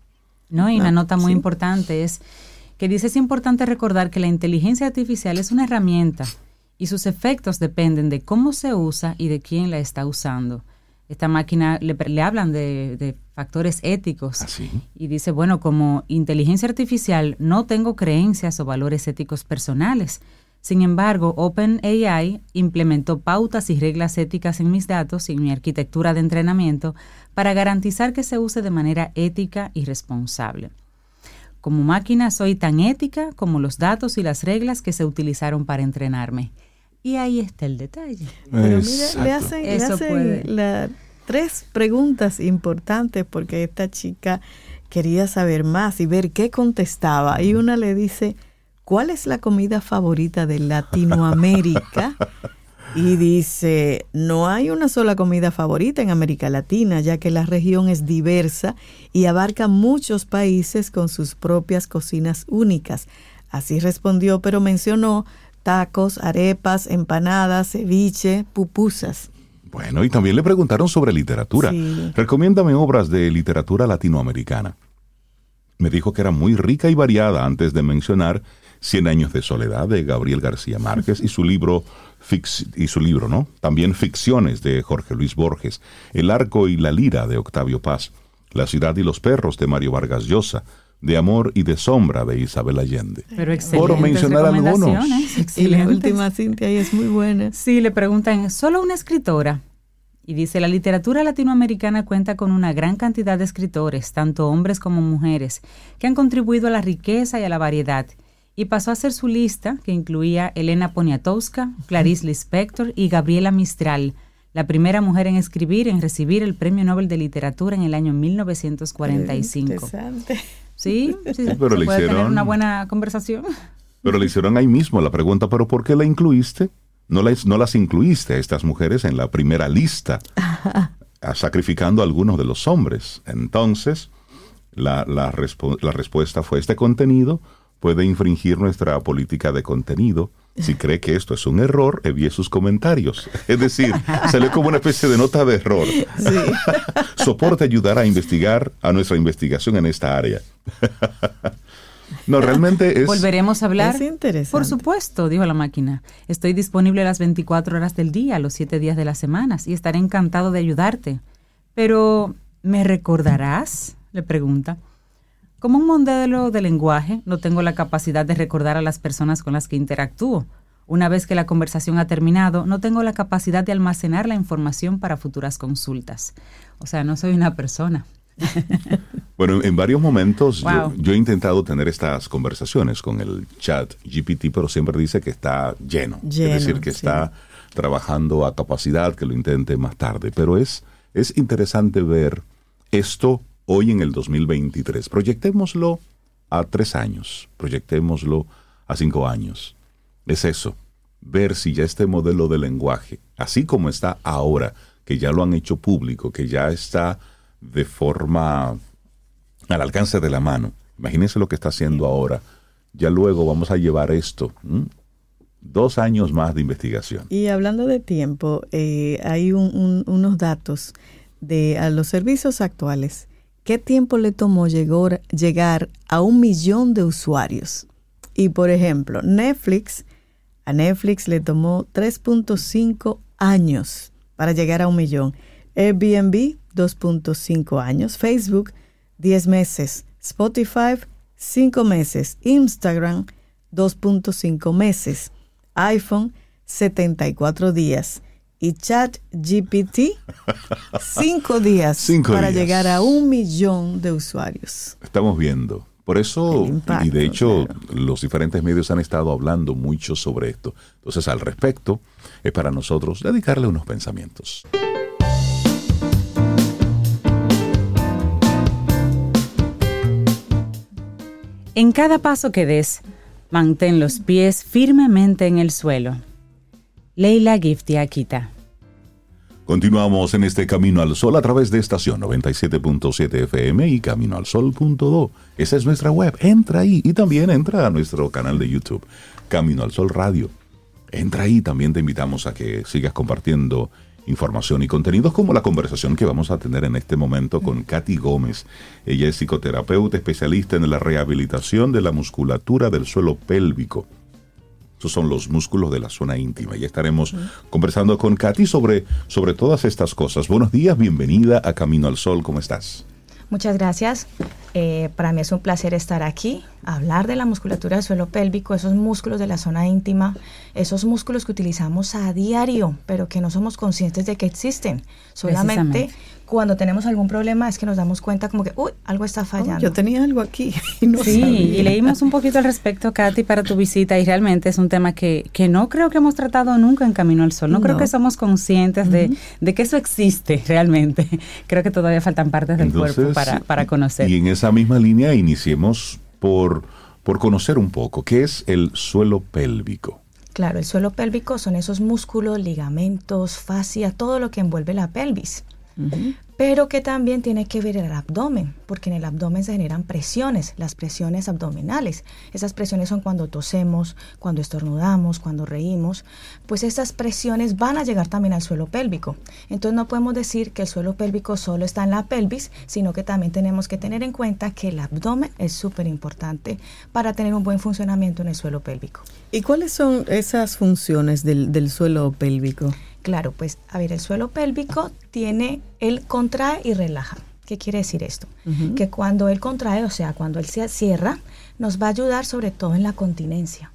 No, y una nota muy importante es que dice es importante recordar que la inteligencia artificial es una herramienta y sus efectos dependen de cómo se usa y de quién la está usando. Esta máquina le, hablan de, factores éticos ¿Ah, y dice, bueno, como inteligencia artificial no tengo creencias o valores éticos personales, sin embargo, OpenAI implementó pautas y reglas éticas en mis datos y en mi arquitectura de entrenamiento para garantizar que se use de manera ética y responsable. Como máquina soy tan ética como los datos y las reglas que se utilizaron para entrenarme. Y ahí está el detalle. Pero mira, le hacen, tres preguntas importantes porque esta chica quería saber más y ver qué contestaba. Y una le dice, ¿cuál es la comida favorita de Latinoamérica? Y dice, no hay una sola comida favorita en América Latina, ya que la región es diversa y abarca muchos países con sus propias cocinas únicas. Así respondió, pero mencionó tacos, arepas, empanadas, ceviche, pupusas. Bueno, y también le preguntaron sobre literatura. Recomiéndame obras de literatura latinoamericana. Me dijo que era muy rica y variada antes de mencionar Cien años de soledad de Gabriel García Márquez y su libro y su libro, ¿no? También Ficciones de Jorge Luis Borges, El arco y la lira de Octavio Paz. La ciudad y los perros de Mario Vargas Llosa, De amor y de sombra de Isabel Allende. Pero excelente. Por mencionar algunos. Y la última Cintia y es muy buena. Sí, le preguntan, ¿solo una escritora? Y dice, la literatura latinoamericana cuenta con una gran cantidad de escritores, tanto hombres como mujeres, que han contribuido a la riqueza y a la variedad. Y pasó a ser su lista, que incluía Elena Poniatowska, Clarice Lispector y Gabriela Mistral, la primera mujer en escribir en recibir el Premio Nobel de Literatura en el año 1945. Interesante. Sí, sí, pero se le puede tener hicieron- una buena conversación. Pero le hicieron ahí mismo la pregunta, ¿pero por qué la incluiste? No las, no las incluiste a estas mujeres en la primera lista, a- sacrificando a algunos de los hombres. Entonces, la, la respo- la respuesta fue, este contenido puede infringir nuestra política de contenido. Si cree que esto es un error, envíe sus comentarios. Es decir, salió como una especie de nota de error. Soporte ayudar a investigar a nuestra investigación en esta área. no, realmente es... Volveremos a hablar. Es interesante. Por supuesto, dijo la máquina. Estoy disponible las 24 horas del día, los 7 días de las semanas, y estaré encantado de ayudarte. Pero, ¿me recordarás? le pregunta. Como un modelo de lenguaje, no tengo la capacidad de recordar a las personas con las que interactúo. Una vez que la conversación ha terminado, no tengo la capacidad de almacenar la información para futuras consultas. O sea, no soy una persona. Bueno, en varios momentos yo- Wow. yo, he intentado tener estas conversaciones con el chat GPT, pero siempre dice que está lleno. Lleno, es decir, que sí. está trabajando a capacidad, que lo intente más tarde. Pero es, es interesante ver esto hoy en el 2023. Proyectémoslo a tres años, proyectémoslo a cinco años. Es eso, ver si ya este modelo de lenguaje, así como está ahora, que ya lo han hecho público, que ya está de forma al alcance de la mano. Imagínense lo que está haciendo ahora. Ya luego vamos a llevar esto. Dos años más de investigación. Y hablando de tiempo, eh, hay un- unos datos de a los servicios actuales. ¿Qué tiempo le tomó llegar, a un millón de usuarios? Y por ejemplo, Netflix, a Netflix le tomó 3.5 años para llegar a un millón. Airbnb, 2.5 años. Facebook, 10 meses. Spotify, 5 meses. Instagram, 2.5 meses. iPhone, 74 días. Y ChatGPT, 5 días Cinco para días. llegar a un millón de usuarios. Estamos viendo. Por eso, impacto, y de hecho, claro. los diferentes medios han estado hablando mucho sobre esto. Entonces, al respecto, es para nosotros dedicarle unos pensamientos. En cada paso que des, mantén los pies firmemente en el suelo. Leila Gifty Akita. Continuamos en este Camino al Sol a través de estación 97.7 FM y caminoalsol.do. Esa es nuestra web. Entra ahí y también entra a nuestro canal de YouTube, Camino al Sol Radio. Entra ahí, también te invitamos a que sigas compartiendo información y contenidos como la conversación que vamos a tener en este momento con Katy Gómez. Ella es psicoterapeuta especialista en la rehabilitación de la musculatura del suelo pélvico. Son los músculos de la zona íntima. Ya estaremos conversando con Katy sobre, sobre todas estas cosas. Buenos días, bienvenida a Camino al Sol. ¿Cómo estás? Muchas gracias. Eh, para mí es un placer estar aquí, hablar de la musculatura del suelo pélvico, esos músculos de la zona íntima, esos músculos que utilizamos a diario, pero que no somos conscientes de que existen. Solamente. Cuando tenemos algún problema es que nos damos cuenta como que, uy, algo está fallando. Yo tenía algo aquí y no Sí, sabía. y leímos un poquito al respecto, Katy, para tu visita y realmente es un tema que, que no creo que hemos tratado nunca en Camino al Sol. No, creo que somos conscientes de, de que eso existe realmente. Creo que todavía faltan partes del cuerpo para, para conocer. Y en esa misma línea iniciemos por, por conocer un poco qué es el suelo pélvico. Claro, el suelo pélvico son esos músculos, ligamentos, fascia, todo lo que envuelve la pelvis. Pero que también tiene que ver el abdomen, porque en el abdomen se generan presiones, las presiones abdominales. Esas presiones son cuando tosemos, cuando estornudamos, cuando reímos. Pues estas presiones van a llegar también al suelo pélvico. Entonces no podemos decir que el suelo pélvico solo está en la pelvis, sino que también tenemos que tener en cuenta que el abdomen es súper importante para tener un buen funcionamiento en el suelo pélvico. ¿Y cuáles son esas funciones del, del suelo pélvico? Claro, pues a ver, el suelo pélvico tiene, él contrae y relaja. ¿Qué quiere decir esto? Que cuando él contrae, o sea, cuando él se cierra, nos va a ayudar sobre todo en la continencia.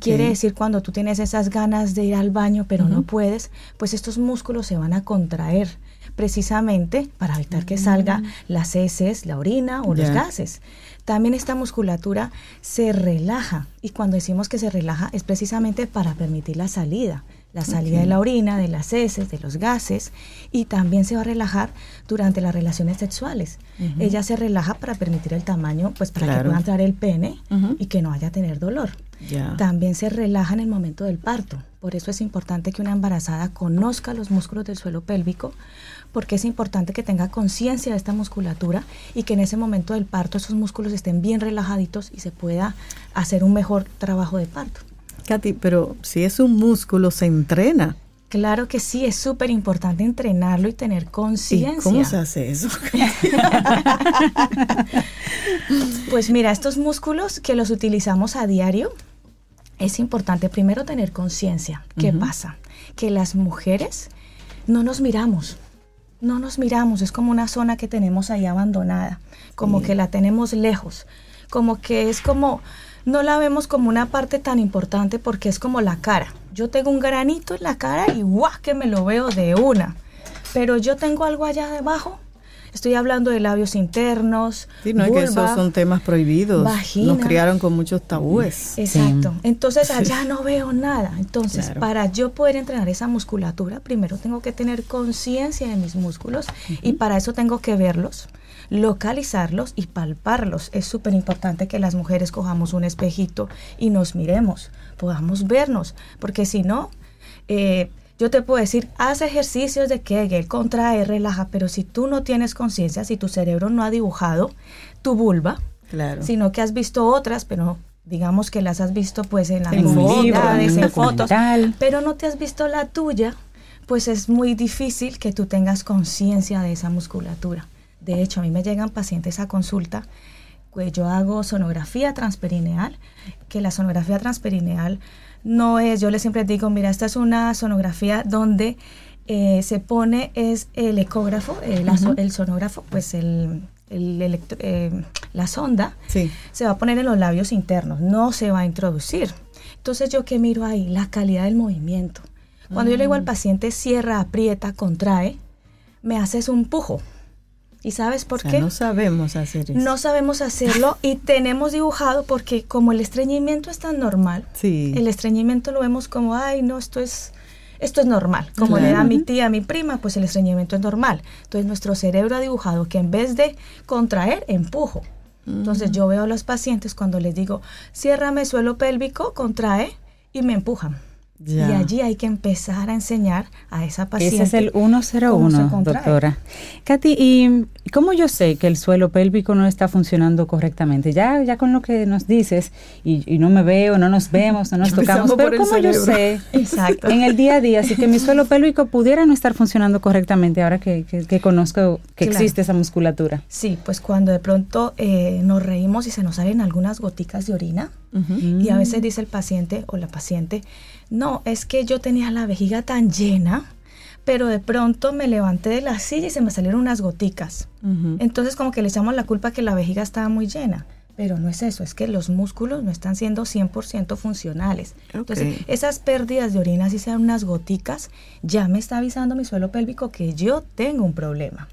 Quiere decir cuando tú tienes esas ganas de ir al baño pero no puedes, pues estos músculos se van a contraer precisamente para evitar que salga mm. las heces, la orina o los gases. También esta musculatura se relaja y cuando decimos que se relaja es precisamente para permitir la salida la salida de la orina, de las heces, de los gases, y también se va a relajar durante las relaciones sexuales. Ella se relaja para permitir el tamaño, pues para que pueda entrar el pene y que no haya tener dolor. También se relaja en el momento del parto. Por eso es importante que una embarazada conozca los músculos del suelo pélvico, porque es importante que tenga conciencia de esta musculatura y que en ese momento del parto esos músculos estén bien relajaditos y se pueda hacer un mejor trabajo de parto. Katy, pero si es un músculo, se entrena. Claro que sí, es súper importante entrenarlo y tener conciencia. ¿Cómo se hace eso? pues mira, estos músculos que los utilizamos a diario, es importante primero tener conciencia. ¿Qué pasa? Que las mujeres no nos miramos, no nos miramos, es como una zona que tenemos ahí abandonada, como que la tenemos lejos, como que es como no la vemos como una parte tan importante porque es como la cara. Yo tengo un granito en la cara y ¡guau! que me lo veo de una. Pero yo tengo algo allá debajo. Estoy hablando de labios internos. Sí, no es que esos son temas prohibidos. Nos criaron con muchos tabúes. Exacto. Entonces allá no veo nada. Entonces, para yo poder entrenar esa musculatura, primero tengo que tener conciencia de mis músculos y para eso tengo que verlos localizarlos y palparlos. Es súper importante que las mujeres cojamos un espejito y nos miremos, podamos vernos, porque si no, eh, yo te puedo decir, haz ejercicios de Kegel, contrae, relaja, pero si tú no tienes conciencia, si tu cerebro no ha dibujado tu vulva, claro. sino que has visto otras, pero digamos que las has visto pues en las en fotos, pero no te has visto la tuya, pues es muy difícil que tú tengas conciencia de esa musculatura. De hecho, a mí me llegan pacientes a consulta, pues yo hago sonografía transperineal, que la sonografía transperineal no es, yo les siempre digo, mira, esta es una sonografía donde eh, se pone es el ecógrafo, el, el sonógrafo, pues el, el eh, la sonda se va a poner en los labios internos, no se va a introducir. Entonces yo que miro ahí la calidad del movimiento. Cuando yo le digo al mm. paciente cierra, aprieta, contrae, me haces un pujo. ¿Y sabes por qué? No sabemos hacer eso. No sabemos hacerlo y tenemos dibujado porque como el estreñimiento es tan normal, el estreñimiento lo vemos como, ay, no, esto es, esto es normal. Como le da a mi tía, a mi prima, pues el estreñimiento es normal. Entonces nuestro cerebro ha dibujado que en vez de contraer, empujo. Entonces yo veo a los pacientes cuando les digo, ciérrame suelo pélvico, contrae y me empujan. Y allí hay que empezar a enseñar a esa paciente. Ese es el 101, doctora. Katy, ¿y cómo yo sé que el suelo pélvico no está funcionando correctamente? Ya, ya con lo que nos dices, y, no me veo, no nos vemos, no nos tocamos, pero ¿cómo yo sé Exacto. en el día a día si que mi suelo pélvico pudiera no estar funcionando correctamente ahora que, conozco que existe esa musculatura? Sí, pues cuando de pronto eh, nos reímos y se nos salen algunas goticas de orina, y a veces dice el paciente o la paciente, no, es que yo tenía la vejiga tan llena, pero de pronto me levanté de la silla y se me salieron unas goticas. Entonces como que le echamos la culpa que la vejiga estaba muy llena. Pero no es eso, es que los músculos no están siendo 100% funcionales. Entonces, esas pérdidas de orina, si sean unas goticas, ya me está avisando mi suelo pélvico que yo tengo un problema.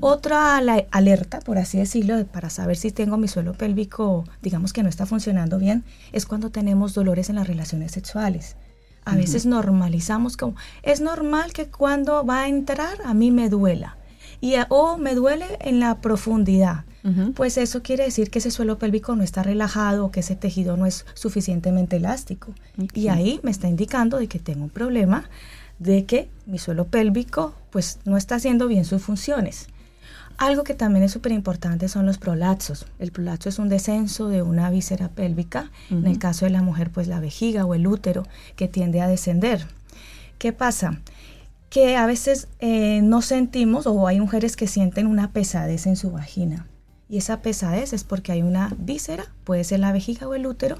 Otra alerta, por así decirlo, para saber si tengo mi suelo pélvico, digamos que no está funcionando bien, es cuando tenemos dolores en las relaciones sexuales. A veces normalizamos como, es normal que cuando va a entrar a mí me duela. Y, o me duele en la profundidad. Pues eso quiere decir que ese suelo pélvico no está relajado o que ese tejido no es suficientemente elástico. Y ahí me está indicando de que tengo un problema de que mi suelo pélvico pues no está haciendo bien sus funciones. Algo que también es súper importante son los prolapsos. El prolapso es un descenso de una víscera pélvica, en el caso de la mujer pues la vejiga o el útero que tiende a descender. ¿Qué pasa? Que a veces eh, no sentimos o hay mujeres que sienten una pesadez en su vagina. Y esa pesadez es porque hay una víscera, puede ser la vejiga o el útero,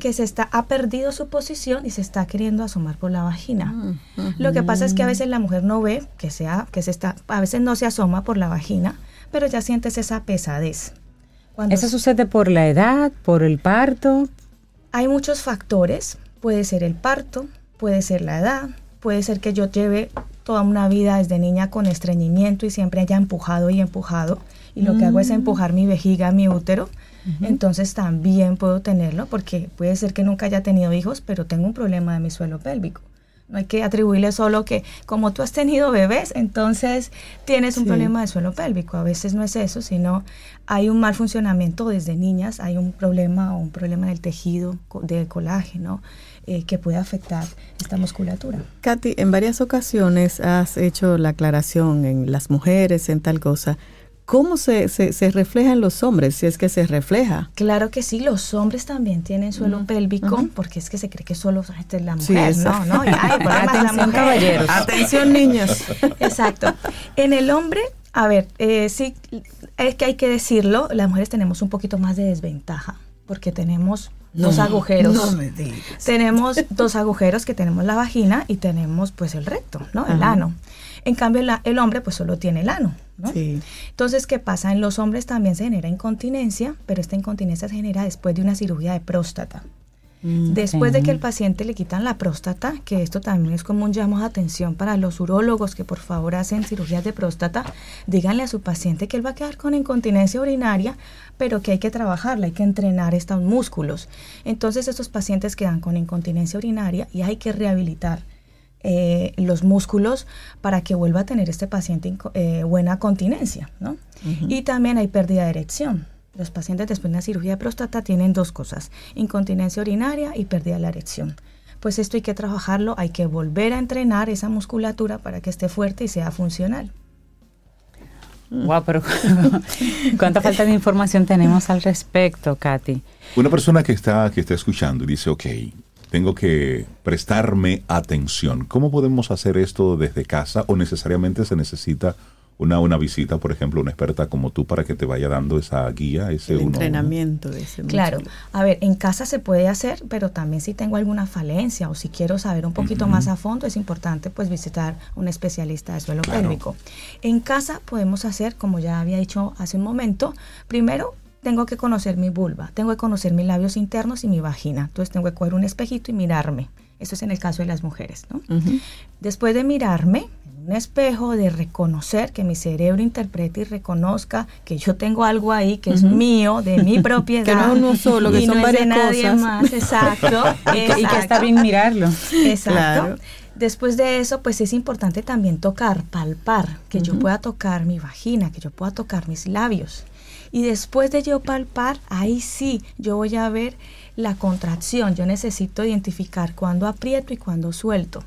que se está, ha perdido su posición y se está queriendo asomar por la vagina. Lo que pasa es que a veces la mujer no ve que sea, que se está, a veces no se asoma por la vagina pero ya sientes esa pesadez. ¿Eso sucede por la edad, por el parto? Hay muchos factores. Puede ser el parto, puede ser la edad, puede ser que yo lleve toda una vida desde niña con estreñimiento y siempre haya empujado y empujado. Y lo que hago es mm. empujar mi vejiga, mi útero. Entonces también puedo tenerlo porque puede ser que nunca haya tenido hijos, pero tengo un problema de mi suelo pélvico. No hay que atribuirle solo que como tú has tenido bebés, entonces tienes un problema de suelo pélvico. A veces no es eso, sino hay un mal funcionamiento desde niñas, hay un problema o un problema del tejido de colágeno eh, que puede afectar esta musculatura. Katy, en varias ocasiones has hecho la aclaración en las mujeres, en tal cosa. ¿Cómo se, se, refleja en los hombres, si es que se refleja? Claro que sí, los hombres también tienen suelo pélvico, porque es que se cree que solo es la mujer, no, no, Atención, caballeros. Atención, niños. Exacto. En el hombre, a ver, eh, sí, es que hay que decirlo, las mujeres tenemos un poquito más de desventaja, porque tenemos dos agujeros. No me digas. Tenemos dos agujeros que tenemos la vagina y tenemos pues el recto, ¿no? El ano. En cambio, el hombre pues solo tiene el ano. ¿No? Entonces, ¿qué pasa? En los hombres también se genera incontinencia, pero esta incontinencia se genera después de una cirugía de próstata. Mm, después de que el paciente le quitan la próstata, que esto también es como un llamo de atención para los urólogos que por favor hacen cirugías de próstata, díganle a su paciente que él va a quedar con incontinencia urinaria, pero que hay que trabajarla, hay que entrenar estos músculos. Entonces estos pacientes quedan con incontinencia urinaria y hay que rehabilitar eh, los músculos para que vuelva a tener este paciente eh, buena continencia, ¿no? Y también hay pérdida de erección. Los pacientes después de una cirugía de próstata tienen dos cosas, incontinencia urinaria y pérdida de la erección. Pues esto hay que trabajarlo, hay que volver a entrenar esa musculatura para que esté fuerte y sea funcional. Wow, pero cuánta falta de información tenemos al respecto, Katy. Una persona que está, que está escuchando y dice, ok, tengo que prestarme atención. ¿Cómo podemos hacer esto desde casa o necesariamente se necesita una, una visita, por ejemplo, una experta como tú para que te vaya dando esa guía, ese entrenamiento de ese Claro, a ver, en casa se puede hacer, pero también si tengo alguna falencia o si quiero saber un poquito más a fondo, es importante pues visitar un especialista de suelo pélvico. En casa podemos hacer, como ya había dicho hace un momento, primero tengo que conocer mi vulva, tengo que conocer mis labios internos y mi vagina. Entonces tengo que coger un espejito y mirarme. Eso es en el caso de las mujeres, ¿no? Después de mirarme en un espejo, de reconocer que mi cerebro interprete y reconozca que yo tengo algo ahí que es mío, de mi propiedad. que no es uno solo, que son varias nadie más, exacto, y, que, está bien mirarlo. Exacto. Después de eso, pues es importante también tocar, palpar, que yo pueda tocar mi vagina, que yo pueda tocar mis labios. Y después de yo palpar, ahí sí, yo voy a ver la contracción. Yo necesito identificar cuándo aprieto y cuándo suelto.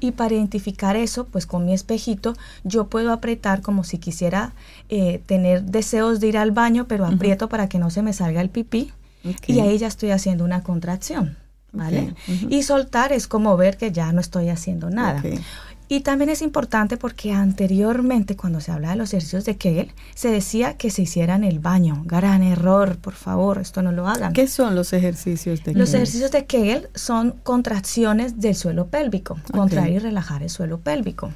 Y para identificar eso, pues con mi espejito, yo puedo apretar como si quisiera eh, tener deseos de ir al baño, pero aprieto para que no se me salga el pipí. Y ahí ya estoy haciendo una contracción. ¿Vale? Y soltar es como ver que ya no estoy haciendo nada. Y también es importante porque anteriormente, cuando se hablaba de los ejercicios de Kegel, se decía que se hicieran en el baño. Gran error, por favor, esto no lo hagan. ¿Qué son los ejercicios de Kegel? Los ejercicios de Kegel son contracciones del suelo pélvico, contraer y relajar el suelo pélvico.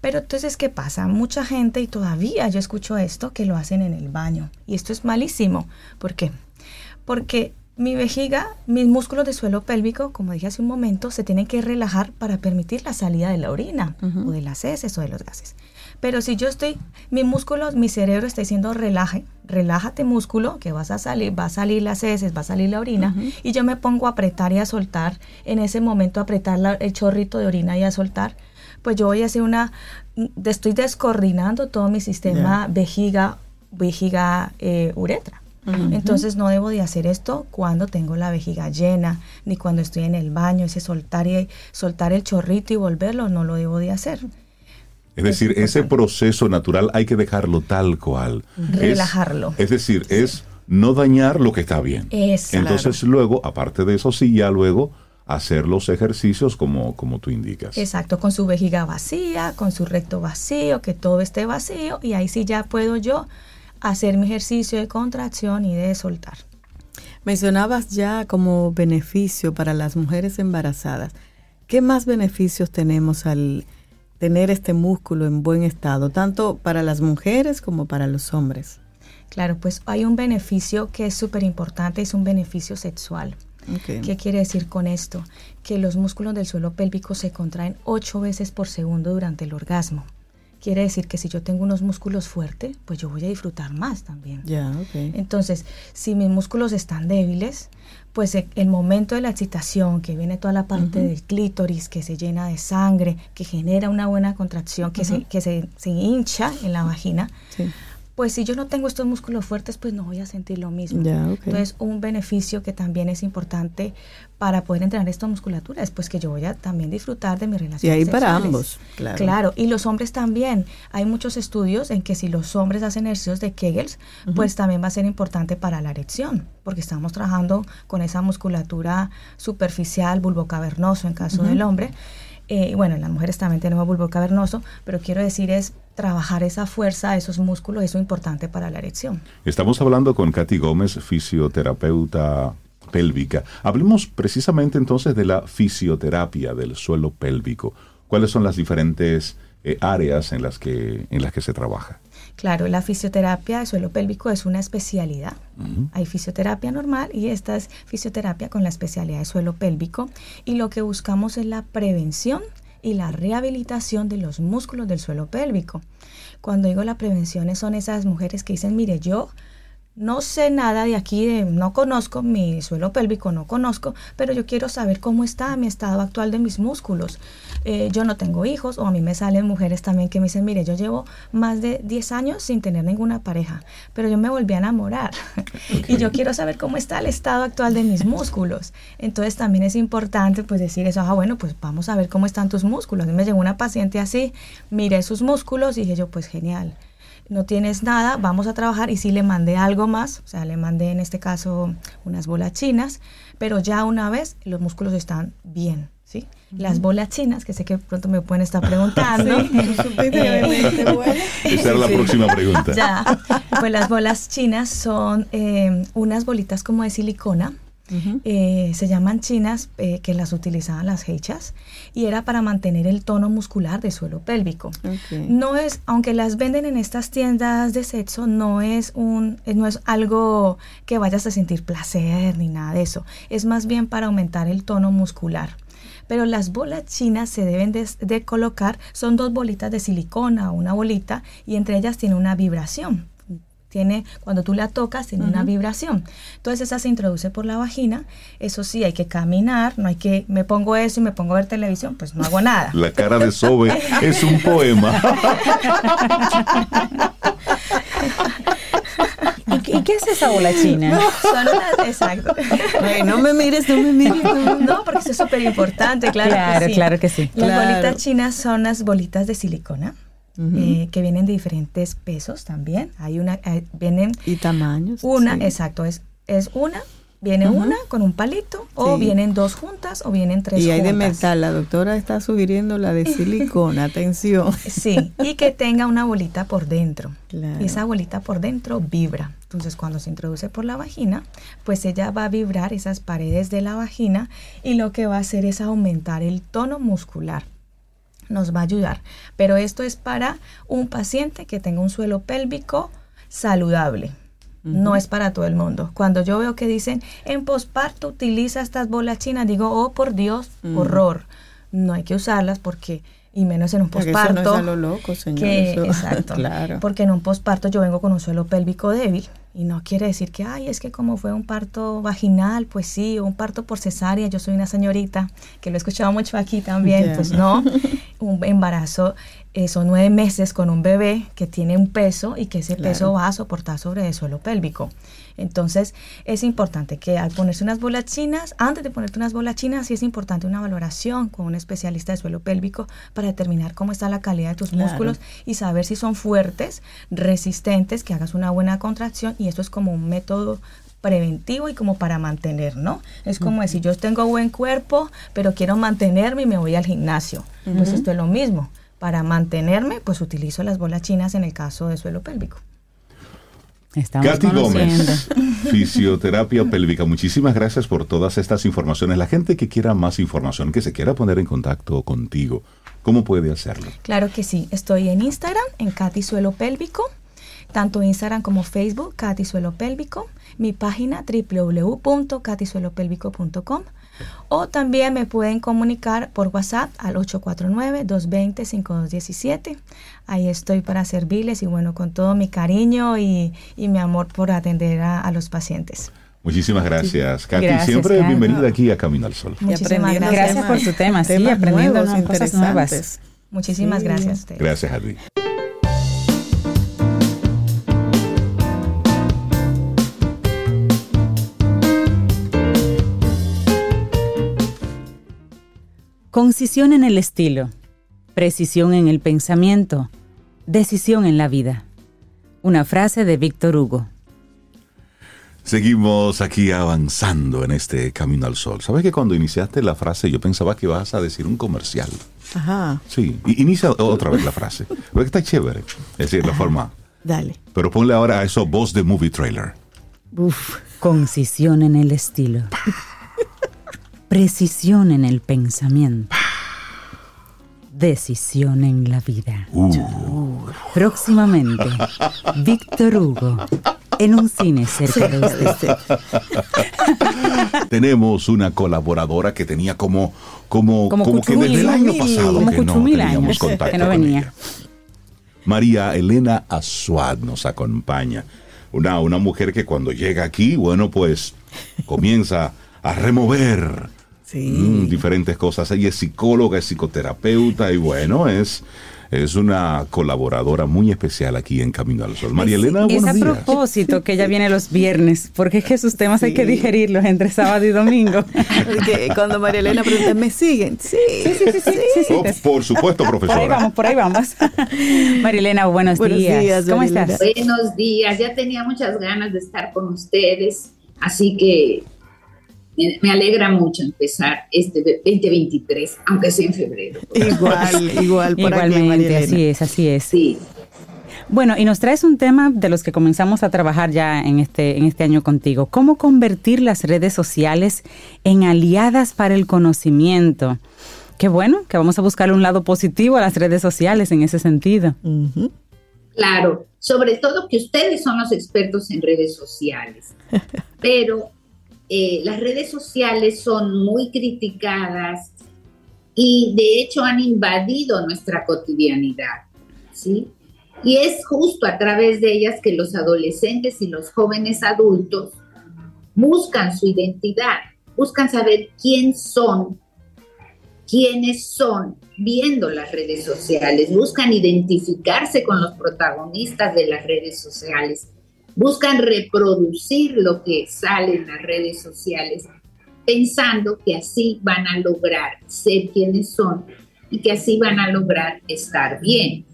Pero entonces, ¿qué pasa? Mucha gente, y todavía yo escucho esto, que lo hacen en el baño. Y esto es malísimo. ¿Por qué? Porque mi vejiga, mis músculos de suelo pélvico, como dije hace un momento, se tienen que relajar para permitir la salida de la orina o de las heces o de los gases. Pero si yo estoy, mi músculo, mi cerebro está diciendo relaje, relájate músculo, que vas a salir, va a salir las heces, va a salir la orina, y yo me pongo a apretar y a soltar, en ese momento apretar el chorrito de orina y a soltar, pues yo voy a hacer una, estoy descoordinando todo mi sistema vejiga, vejiga, eh, uretra. Entonces no debo de hacer esto cuando tengo la vejiga llena, ni cuando estoy en el baño, ese soltar, y, soltar el chorrito y volverlo, no lo debo de hacer. Es decir, ese proceso natural hay que dejarlo tal cual. Relajarlo. Es, decir, es no dañar lo que está bien. Entonces luego, aparte de eso, sí, ya luego hacer los ejercicios como, como tú indicas. Exacto, con su vejiga vacía, con su recto vacío, que todo esté vacío y ahí sí ya puedo yo hacer mi ejercicio de contracción y de soltar. Mencionabas ya como beneficio para las mujeres embarazadas. ¿Qué más beneficios tenemos al tener este músculo en buen estado, tanto para las mujeres como para los hombres? Claro, pues hay un beneficio que es súper importante, es un beneficio sexual. ¿Qué quiere decir con esto? Que los músculos del suelo pélvico se contraen ocho veces por segundo durante el orgasmo. Quiere decir que si yo tengo unos músculos fuertes, pues yo voy a disfrutar más también. Ya, Entonces, si mis músculos están débiles, pues e, el momento de la excitación, que viene toda la parte del clítoris, que se llena de sangre, que genera una buena contracción, que, se, que se, se hincha en la vagina, sí pues si yo no tengo estos músculos fuertes, pues no voy a sentir lo mismo. Entonces, un beneficio que también es importante para poder entrenar esta musculatura es pues que yo voy a también disfrutar de mi relación. Y ahí para ambos, claro. Claro, y los hombres también. Hay muchos estudios en que si los hombres hacen ejercicios de Kegels, pues también va a ser importante para la erección, porque estamos trabajando con esa musculatura superficial, bulbo cavernoso en caso del hombre. Eh, bueno, en las mujeres también tenemos bulbo cavernoso, pero quiero decir es trabajar esa fuerza, esos músculos, eso es importante para la erección. Estamos hablando con Katy Gómez, fisioterapeuta pélvica. Hablemos precisamente entonces de la fisioterapia del suelo pélvico. ¿Cuáles son las diferentes eh, áreas en las, que, en las que se trabaja? Claro, la fisioterapia del suelo pélvico es una especialidad. Hay fisioterapia normal y esta es fisioterapia con la especialidad de suelo pélvico. Y lo que buscamos es la prevención y la rehabilitación de los músculos del suelo pélvico. Cuando digo la prevención son esas mujeres que dicen, mire, yo no sé nada de aquí, no conozco mi suelo pélvico, no conozco, pero yo quiero saber cómo está mi estado actual de mis músculos. Eh, yo no tengo hijos o a mí me salen mujeres también que me dicen, mire, yo llevo más de 10 años sin tener ninguna pareja, pero yo me volví a enamorar y yo quiero saber cómo está el estado actual de mis músculos. Entonces también es importante pues decir eso, ah, bueno, pues vamos a ver cómo están tus músculos. A mí me llegó una paciente así, miré sus músculos y dije yo, pues genial no tienes nada, vamos a trabajar y sí le mandé algo más, o sea, le mandé en este caso unas bolas chinas, pero ya una vez los músculos están bien, ¿sí? Las bolas chinas, que sé que pronto me pueden estar preguntando. Eh, Esa era la próxima pregunta. Ya, pues las bolas chinas son eh, unas bolitas como de silicona, eh, se llaman chinas, eh, que las utilizaban las hechas, y era para mantener el tono muscular del suelo pélvico. No es, aunque las venden en estas tiendas de sexo, no es un, eh, no es algo que vayas a sentir placer ni nada de eso. Es más bien para aumentar el tono muscular pero las bolas chinas se deben de, de, colocar, son dos bolitas de silicona o una bolita y entre ellas tiene una vibración tiene, cuando tú la tocas, tiene una vibración. Entonces esa se introduce por la vagina. Eso sí, hay que caminar, no hay que, me pongo eso y me pongo a ver televisión, pues no hago nada. La cara de Sobe es un poema. ¿Y, qué es esa bola china? No, son unas, exacto. no me mires, no me mires. No, porque eso es súper importante, claro. Claro, que sí. claro que sí. Las bolitas chinas son las bolitas de silicona eh, que vienen de diferentes pesos también. Hay una, eh, vienen... Y tamaños. Una, exacto, es, es una, viene una con un palito, o vienen dos juntas, o vienen tres juntas. Y hay de metal, la doctora está sugiriendo la de silicona, atención. Sí, y que tenga una bolita por dentro. Y esa bolita por dentro vibra. Entonces, cuando se introduce por la vagina, pues ella va a vibrar esas paredes de la vagina y lo que va a hacer es aumentar el tono muscular nos va a ayudar. Pero esto es para un paciente que tenga un suelo pélvico saludable. No es para todo el mundo. Cuando yo veo que dicen en posparto utiliza estas bolas chinas, digo, oh por Dios, horror. No hay que usarlas porque y menos en un posparto. Eso no es lo loco, señor. exacto. claro. Porque en un posparto yo vengo con un suelo pélvico débil y no quiere decir que, ay, es que como fue un parto vaginal, pues sí, o un parto por cesárea, yo soy una señorita, que lo he escuchado mucho aquí también, pues no, un embarazo eh, son nueve meses con un bebé que tiene un peso y que ese peso va a soportar sobre el suelo pélvico. Entonces, es importante que al ponerse unas bolas chinas, antes de ponerte unas bolas chinas, sí es importante una valoración con un especialista de suelo pélvico para determinar cómo está la calidad de tus músculos y saber si son fuertes, resistentes, que hagas una buena contracción y esto es como un método preventivo y como para mantener, ¿no? Es como decir, yo tengo buen cuerpo, pero quiero mantenerme y me voy al gimnasio. Pues esto es lo mismo. Para mantenerme, pues utilizo las bolas chinas en el caso de suelo pélvico. Estamos Katy Gómez, fisioterapia pélvica. Muchísimas gracias por todas estas informaciones. La gente que quiera más información, que se quiera poner en contacto contigo, ¿cómo puede hacerlo? Claro que sí. Estoy en Instagram, en Katy Suelo Pélvico, tanto Instagram como Facebook, Katy Suelo Pélvico. Mi página www.catisuelopélvico.com o también me pueden comunicar por WhatsApp al 849-220-5217. Ahí estoy para servirles y bueno, con todo mi cariño y, mi amor por atender a, los pacientes. Muchísimas gracias, Katy. Siempre bienvenida aquí a Camino al Sol. Muchísimas gracias. Gracias por su tema, sí, aprendiendo cosas nuevas. Muchísimas gracias a ustedes. Gracias a ti. Concisión en el estilo, precisión en el pensamiento, decisión en la vida. Una frase de Víctor Hugo. Seguimos aquí avanzando en este camino al sol. ¿Sabes que cuando iniciaste la frase yo pensaba que ibas a decir un comercial? Ajá. Sí, inicia otra vez la frase. Porque está chévere. Es decir, la forma. Dale. Pero ponle ahora a eso voz de movie trailer. Uf. Concisión en el estilo precisión en el pensamiento, decisión en la vida. Uh. Próximamente, Víctor Hugo, en un cine cerca de usted. Tenemos una colaboradora que tenía como, como, como, que desde el año pasado que no teníamos contacto que no venía. María Elena Azuad nos acompaña. Una, una mujer que cuando llega aquí, bueno, pues comienza a remover Mm, diferentes cosas. Ella es psicóloga, es psicoterapeuta y bueno, es es una colaboradora muy especial aquí en Camino al Sol. María Elena, Es a propósito que ella viene los viernes, porque es que sus temas hay que digerirlos entre sábado y domingo. cuando María Elena pregunta, ¿me siguen? Sí, sí, sí, sí. Oh, por supuesto, profesora. Por ahí vamos, por ahí vamos. María Elena, buenos, días. ¿Cómo estás? Buenos días, ya tenía muchas ganas de estar con ustedes, así que me, alegra mucho empezar este 2023, aunque sea en febrero. Igual, igual, por Igualmente, así es, así es. Sí. Bueno, y nos traes un tema de los que comenzamos a trabajar ya en este, en este año contigo. ¿Cómo convertir las redes sociales en aliadas para el conocimiento? Qué bueno, que vamos a buscar un lado positivo a las redes sociales en ese sentido. Claro, sobre todo que ustedes son los expertos en redes sociales, pero eh, las redes sociales son muy criticadas y de hecho han invadido nuestra cotidianidad, ¿sí? Y es justo a través de ellas que los adolescentes y los jóvenes adultos buscan su identidad, buscan saber quién son, quiénes son, viendo las redes sociales, buscan identificarse con los protagonistas de las redes sociales buscan reproducir lo que sale en las redes sociales, pensando que así van a lograr ser quienes son y que así van a lograr estar bien.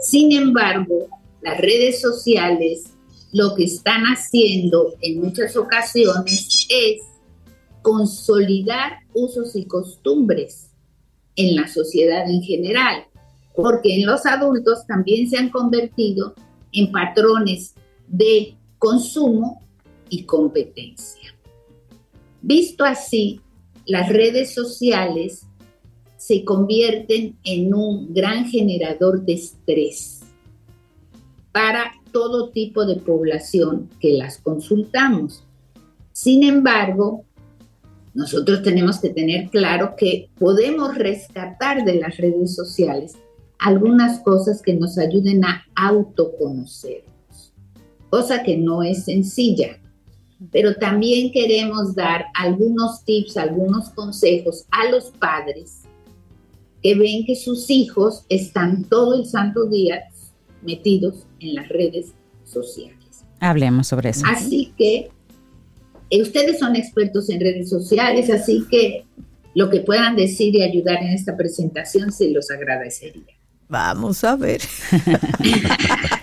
Sin embargo, las redes sociales lo que están haciendo en muchas ocasiones es consolidar usos y costumbres en la sociedad en general, porque en los adultos también se han convertido en patrones de consumo y competencia. Visto así, las redes sociales se convierten en un gran generador de estrés para todo tipo de población que las consultamos. Sin embargo, nosotros tenemos que tener claro que podemos rescatar de las redes sociales algunas cosas que nos ayuden a autoconocer cosa que no es sencilla. Pero también queremos dar algunos tips, algunos consejos a los padres que ven que sus hijos están todo el santo día metidos en las redes sociales. Hablemos sobre eso. Así que eh, ustedes son expertos en redes sociales, así que lo que puedan decir y ayudar en esta presentación se los agradecería. Vamos a ver.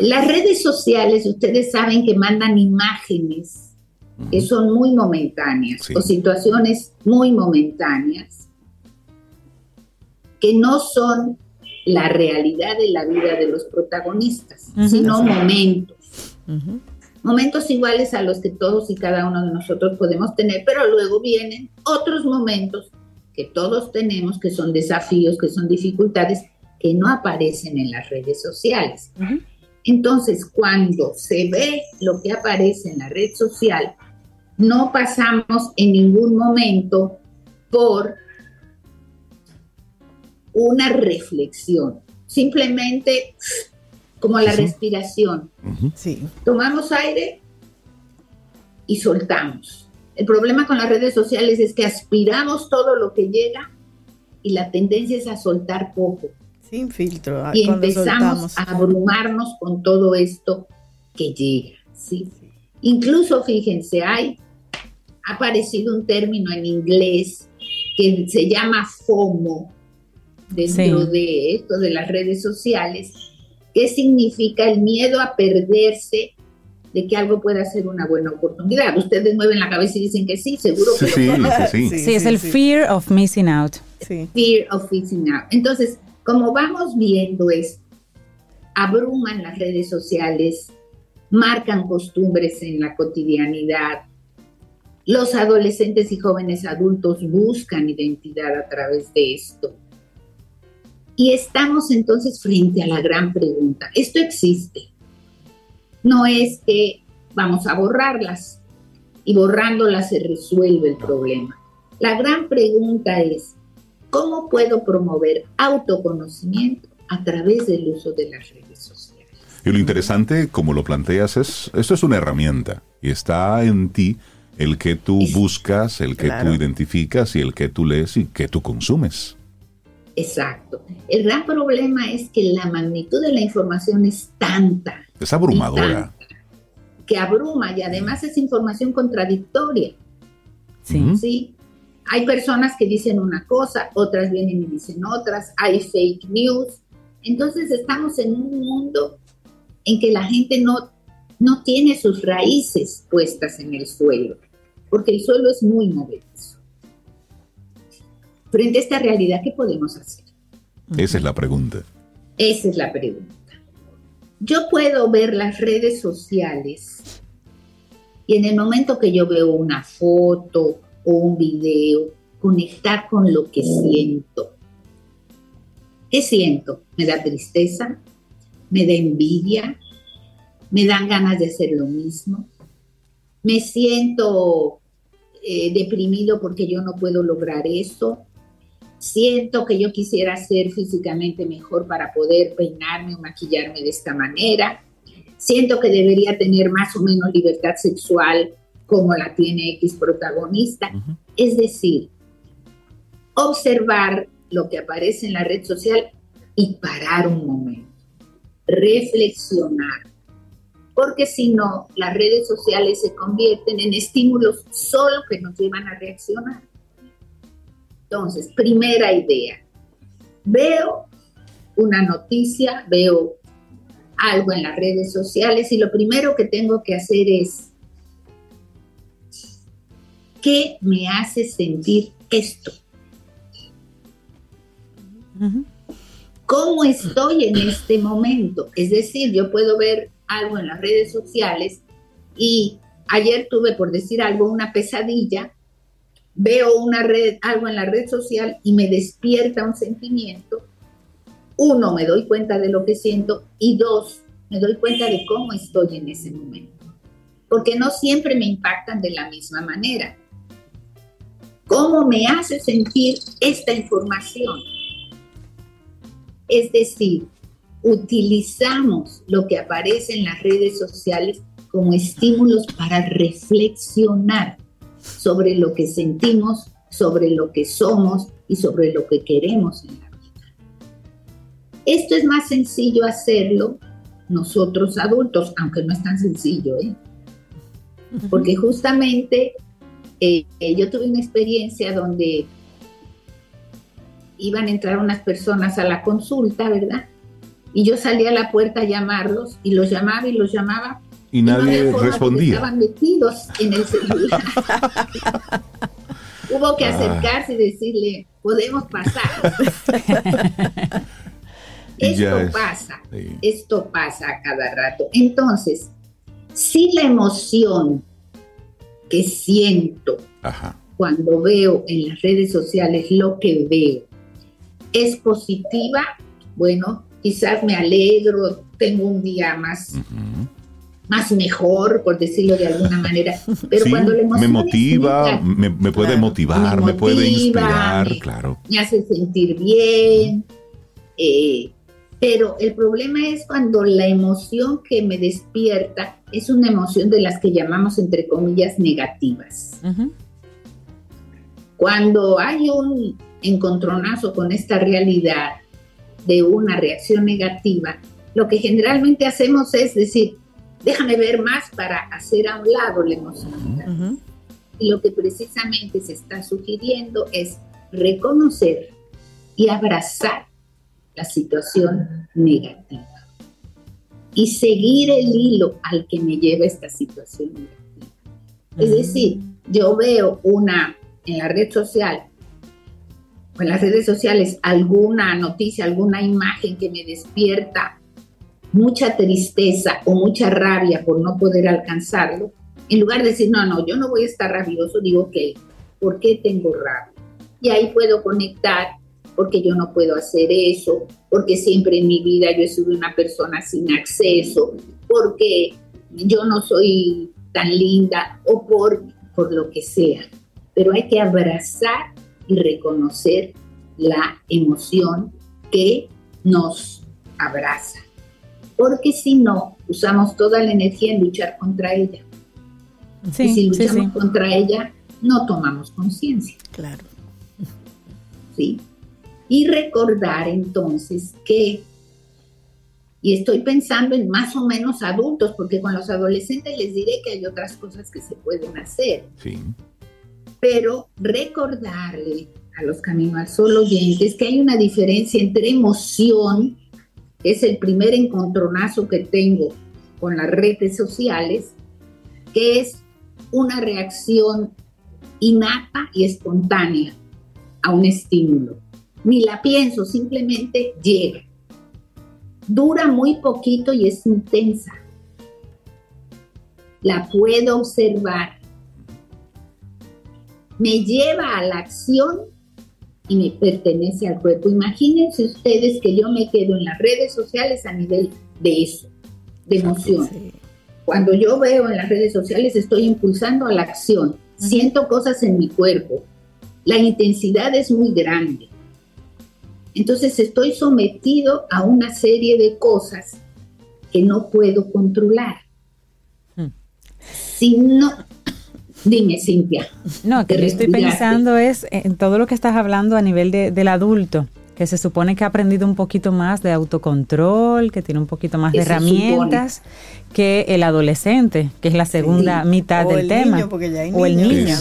Las redes sociales, ustedes saben que mandan imágenes que son muy momentáneas o situaciones muy momentáneas que no son la realidad de la vida de los protagonistas, sino momentos. Momentos iguales a los que todos y cada uno de nosotros podemos tener, pero luego vienen otros momentos que todos tenemos, que son desafíos, que son dificultades, que no aparecen en las redes sociales. Entonces, cuando se ve lo que aparece en la red social, no pasamos en ningún momento por una reflexión, simplemente como la respiración. Tomamos aire y soltamos. El problema con las redes sociales es que aspiramos todo lo que llega y la tendencia es a soltar poco. Sin filtro. Ah, y empezamos a abrumarnos con todo esto que llega. ¿sí? Incluso, fíjense, hay, ha aparecido un término en inglés que se llama FOMO dentro de esto de las redes sociales. ¿Qué significa el miedo a perderse de que algo pueda ser una buena oportunidad. Ustedes mueven la cabeza y dicen que sí, seguro que sí, sí, sí, sí, es el fear of missing out. Fear of missing out. Entonces, como vamos viendo es, abruman las redes sociales, marcan costumbres en la cotidianidad. Los adolescentes y jóvenes adultos buscan identidad a través de esto. Y estamos entonces frente a la gran pregunta. ¿Esto existe? No es que vamos a borrarlas y borrándolas se resuelve el problema. La gran pregunta es, ¿Cómo puedo promover autoconocimiento a través del uso de las redes sociales? Y lo interesante, como lo planteas, es, esto es una herramienta y está en ti el que tú buscas, el que tú identificas y el que tú lees y que tú consumes. Exacto. El gran problema es que la magnitud de la información es tanta. Es abrumadora. que abruma y además es información contradictoria. Sí. ¿sí? Hay personas que dicen una cosa, otras vienen y dicen otras, hay fake news. Entonces estamos en un mundo en que la gente no, no tiene sus raíces puestas en el suelo, porque el suelo es muy movedizo. Frente a esta realidad, ¿qué podemos hacer? Esa es la pregunta. Esa es la pregunta. Yo puedo ver las redes sociales y en el momento que yo veo una foto, o un video, conectar con lo que siento. ¿Qué siento? Me da tristeza, me da envidia, me dan ganas de hacer lo mismo, me siento eh, deprimido porque yo no puedo lograr eso, siento que yo quisiera ser físicamente mejor para poder peinarme o maquillarme de esta manera, siento que debería tener más o menos libertad sexual como la tiene X protagonista. Es decir, observar lo que aparece en la red social y parar un momento, reflexionar, porque si no, las redes sociales se convierten en estímulos solo que nos llevan a reaccionar. Entonces, primera idea, veo una noticia, veo algo en las redes sociales y lo primero que tengo que hacer es ¿Qué me hace sentir esto? ¿Cómo estoy en este momento? Es decir, yo puedo ver algo en las redes sociales y ayer tuve, por decir algo, una pesadilla, veo una red, algo en la red social y me despierta un sentimiento. Uno, me doy cuenta de lo que siento y dos, me doy cuenta de cómo estoy en ese momento. Porque no siempre me impactan de la misma manera cómo me hace sentir esta información. Es decir, utilizamos lo que aparece en las redes sociales como estímulos para reflexionar sobre lo que sentimos, sobre lo que somos y sobre lo que queremos en la vida. Esto es más sencillo hacerlo nosotros adultos, aunque no es tan sencillo, ¿eh? porque justamente eh, yo tuve una experiencia donde iban a entrar unas personas a la consulta, ¿verdad? Y yo salía a la puerta a llamarlos y los llamaba y los llamaba. Y nadie respondía. Estaban metidos en el celular. Hubo que ah. acercarse y decirle, podemos pasar. Esto pasa, esto pasa a cada rato. Entonces, si la emoción que siento cuando veo en las redes sociales lo que veo es positiva, bueno, quizás me alegro, tengo un día más, más mejor, por decirlo de alguna manera. Pero cuando la me motiva, me, puede motivar, me, puede inspirar, claro. Me hace sentir bien. Eh, pero el problema es cuando la emoción que me despierta es una emoción de las que llamamos, entre comillas, negativas. Cuando hay un encontronazo con esta realidad de una reacción negativa, lo que generalmente hacemos es decir, déjame ver más para hacer a un lado la emoción. Y lo que precisamente se está sugiriendo es reconocer y abrazar la situación negativa y seguir el hilo al que me lleva esta situación negativa. Es decir, yo veo una en la red social o en las redes sociales alguna noticia, alguna imagen que me despierta mucha tristeza o mucha rabia por no poder alcanzarlo, en lugar de decir, no, no, yo no voy a estar rabioso, digo, ok, ¿por qué tengo rabia? Y ahí puedo conectar porque yo no puedo hacer eso, porque siempre en mi vida yo he sido una persona sin acceso, porque yo no soy tan linda o por, por lo que sea. Pero hay que abrazar y reconocer la emoción que nos abraza. Porque si no, usamos toda la energía en luchar contra ella. y si luchamos contra ella, no tomamos conciencia. Claro. ¿Sí? Y recordar entonces que, y estoy pensando en más o menos adultos, porque con los adolescentes les diré que hay otras cosas que se pueden hacer. Sí. Pero recordarle a los Camino al Sol oyentes que hay una diferencia entre emoción, que es el primer encontronazo que tengo con las redes sociales, que es una reacción innata y espontánea a un estímulo ni la pienso, simplemente llega. Dura muy poquito y es intensa. La puedo observar. Me lleva a la acción y me pertenece al cuerpo. Imagínense ustedes que yo me quedo en las redes sociales a nivel de eso, de emoción. Cuando yo veo en las redes sociales estoy impulsando a la acción, siento cosas en mi cuerpo. La intensidad es muy grande. Entonces estoy sometido a una serie de cosas que no puedo controlar. Hmm. Si no, dime Cintia. No, que estoy pensando es en todo lo que estás hablando a nivel del adulto, que se supone que ha aprendido un poquito más de autocontrol, que tiene un poquito más de herramientas que el adolescente, que es la segunda mitad del tema. o el niño.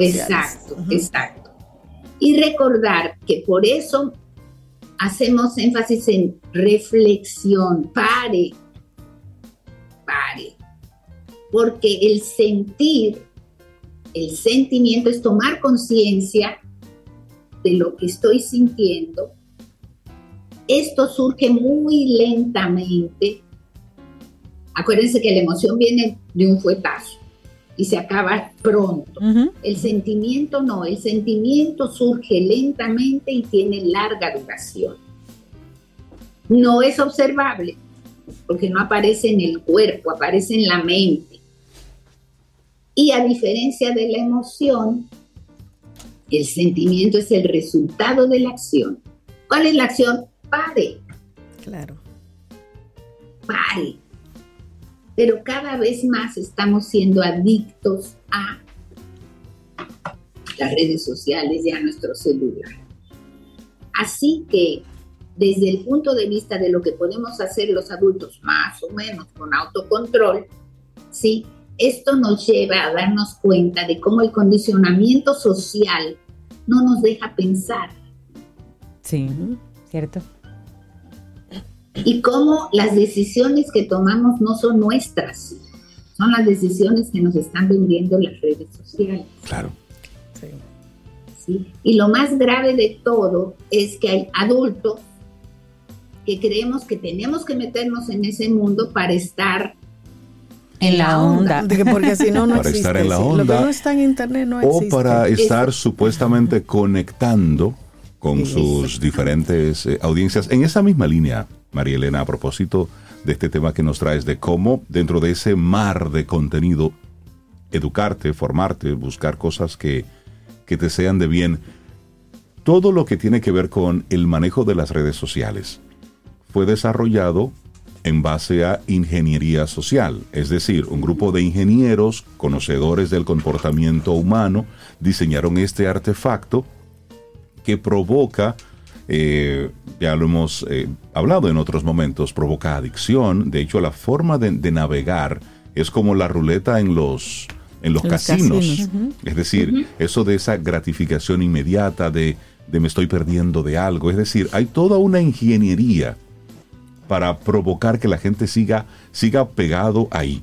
Exacto, exacto. Y recordar que por eso hacemos énfasis en reflexión, pare, pare, porque el sentir, el sentimiento es tomar conciencia de lo que estoy sintiendo. Esto surge muy lentamente. Acuérdense que la emoción viene de un fuetazo y se acaba pronto. El sentimiento no, el sentimiento surge lentamente y tiene larga duración. No es observable porque no aparece en el cuerpo, aparece en la mente. Y a diferencia de la emoción, el sentimiento es el resultado de la acción. ¿Cuál es la acción? Pare. Claro. Pare pero cada vez más estamos siendo adictos a las redes sociales y a nuestro celular. Así que desde el punto de vista de lo que podemos hacer los adultos, más o menos con autocontrol, sí, esto nos lleva a darnos cuenta de cómo el condicionamiento social no nos deja pensar. Sí, cierto y cómo las decisiones que tomamos no son nuestras, son las decisiones que nos están vendiendo las redes sociales. Claro. Sí. Y lo más grave de todo es que hay adultos que creemos que tenemos que meternos en ese mundo para estar en la onda. Porque si no, no para existe. estar en la Lo que onda. no está en internet no o existe. para estar supuestamente conectando con sus diferentes eh, audiencias. En esa misma línea, María Elena, a propósito de este tema que nos traes, de cómo dentro de ese mar de contenido, educarte, formarte, buscar cosas que, que te sean de bien, todo lo que tiene que ver con el manejo de las redes sociales fue desarrollado en base a ingeniería social, es decir, un grupo de ingenieros conocedores del comportamiento humano diseñaron este artefacto que provoca, eh, ya lo hemos eh, hablado en otros momentos, provoca adicción, de hecho la forma de, de navegar es como la ruleta en los, en los En los casinos, casinos. es decir, eso de esa gratificación inmediata de, de me estoy perdiendo de algo, es decir, hay toda una ingeniería para provocar que la gente siga, siga pegado ahí.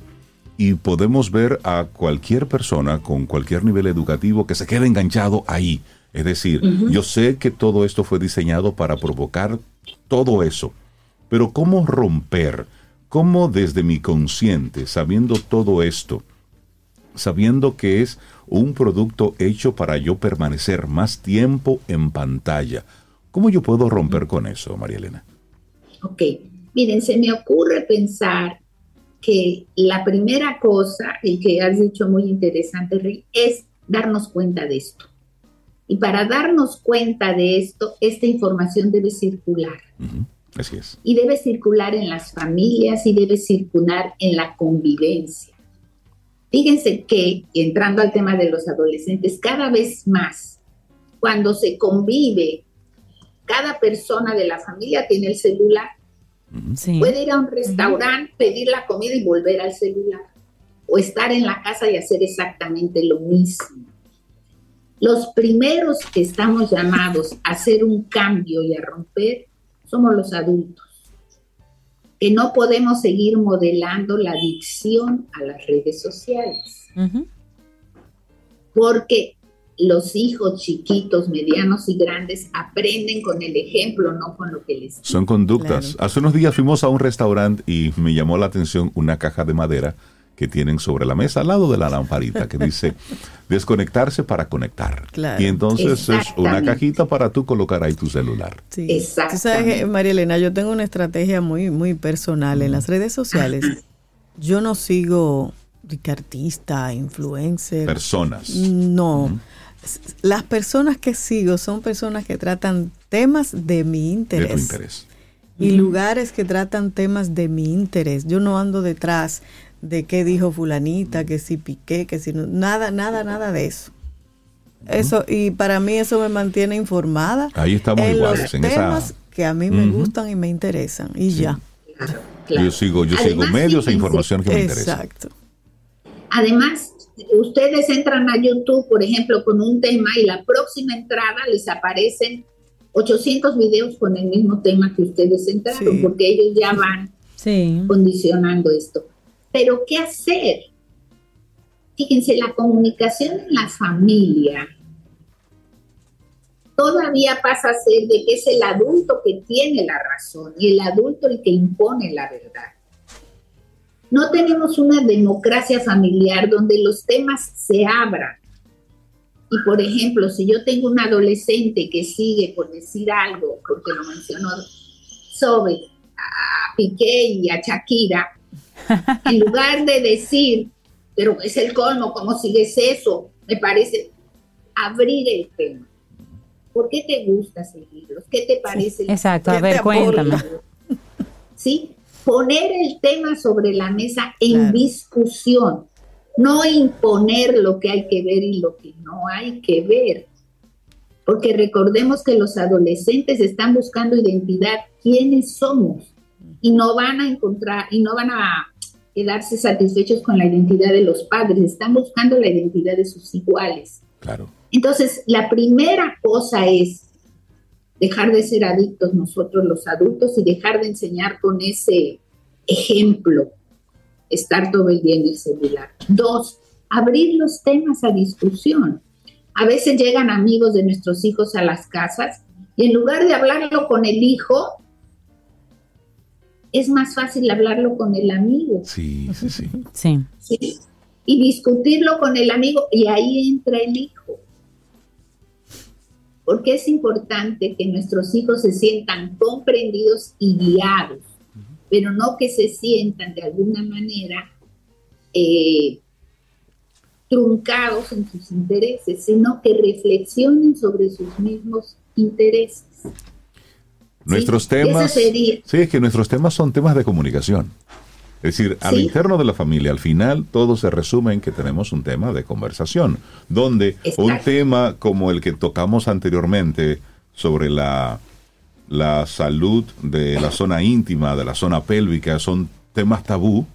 Y podemos ver a cualquier persona con cualquier nivel educativo que se quede enganchado ahí. Es decir, yo sé que todo esto fue diseñado para provocar todo eso, pero ¿cómo romper? ¿Cómo desde mi consciente, sabiendo todo esto, sabiendo que es un producto hecho para yo permanecer más tiempo en pantalla, ¿cómo yo puedo romper con eso, María Elena? Ok, miren, se me ocurre pensar que la primera cosa, y que has dicho muy interesante, Rey, es darnos cuenta de esto. Y para darnos cuenta de esto, esta información debe circular. Así es. Y debe circular en las familias y debe circular en la convivencia. Fíjense que, entrando al tema de los adolescentes, cada vez más, cuando se convive, cada persona de la familia tiene el celular Sí. Puede ir a un restaurante, pedir la comida y volver al celular. O estar en la casa y hacer exactamente lo mismo. Los primeros que estamos llamados a hacer un cambio y a romper somos los adultos. Que no podemos seguir modelando la adicción a las redes sociales. Porque los hijos chiquitos, medianos y grandes aprenden con el ejemplo, no con lo que les Son conductas. Claro. Hace unos días fuimos a un restaurante y me llamó la atención una caja de madera que tienen sobre la mesa al lado de la lamparita que dice desconectarse para conectar. Claro. Y entonces es una cajita para tú colocar ahí tu celular. Sí. Exactamente. Tú sabes, que, María Elena, yo tengo una estrategia muy, muy personal en las redes sociales. Yo no sigo de artista, influencer. Personas. No. Las personas que sigo son personas que tratan temas de mi De interés. tu interés. Y lugares que tratan temas de mi interés. Yo no ando detrás de qué dijo fulanita, que si piqué, que si no, nada, nada, nada de eso. Eso, y para mí eso me mantiene informada Ahí estamos en iguales, los en esa- temas que a mí me gustan y me interesan. Y ya. Claro, claro. Yo sigo, yo sigo medios e información que me interesa. Exacto. Además, ustedes entran a YouTube, por ejemplo, con un tema y la próxima entrada les aparecen 800 videos con el mismo tema que ustedes entraron, Sí. porque ellos ya van Sí. condicionando esto. Pero, ¿qué hacer? Fíjense, la comunicación en la familia todavía pasa a ser de que es el adulto que tiene la razón y el adulto el que impone la verdad. No tenemos una democracia familiar donde los temas se abran. Y por ejemplo, si yo tengo un adolescente que sigue por decir algo, porque lo mencionó sobre a Piqué y a Shakira, en lugar de decir, pero es el colmo, ¿cómo sigues eso? Me parece abrir el tema. ¿Por qué te gusta seguirlos? ¿Qué te parece? Exacto, a ¿Qué ver, cuéntame. ¿Sí? Poner el tema sobre la mesa en Claro. discusión, no imponer lo que hay que ver y lo que no hay que ver. Porque recordemos que los adolescentes están buscando identidad, quiénes somos, y no van a encontrar, y no van a quedarse satisfechos con la identidad de los padres, están buscando la identidad de sus iguales. Claro. Entonces, la primera cosa es dejar de ser adictos nosotros los adultos y dejar de enseñar con ese ejemplo, estar todo el día en el celular. Dos, abrir los temas a discusión. A veces llegan amigos de nuestros hijos a las casas y en lugar de hablarlo con el hijo, es más fácil hablarlo con el amigo. Sí, sí, sí. Sí. Y discutirlo con el amigo y ahí entra el hijo. Porque es importante que nuestros hijos se sientan comprendidos y guiados, pero no que se sientan de alguna manera eh, truncados en sus intereses, sino que reflexionen sobre sus mismos intereses. Nuestros temas. Sí, es que nuestros temas son temas de comunicación. Es decir, al interno de la familia, al final todo se resume en que tenemos un tema de conversación, donde un tema como el que tocamos anteriormente sobre la, la salud de la zona íntima, de la zona pélvica, son temas tabú,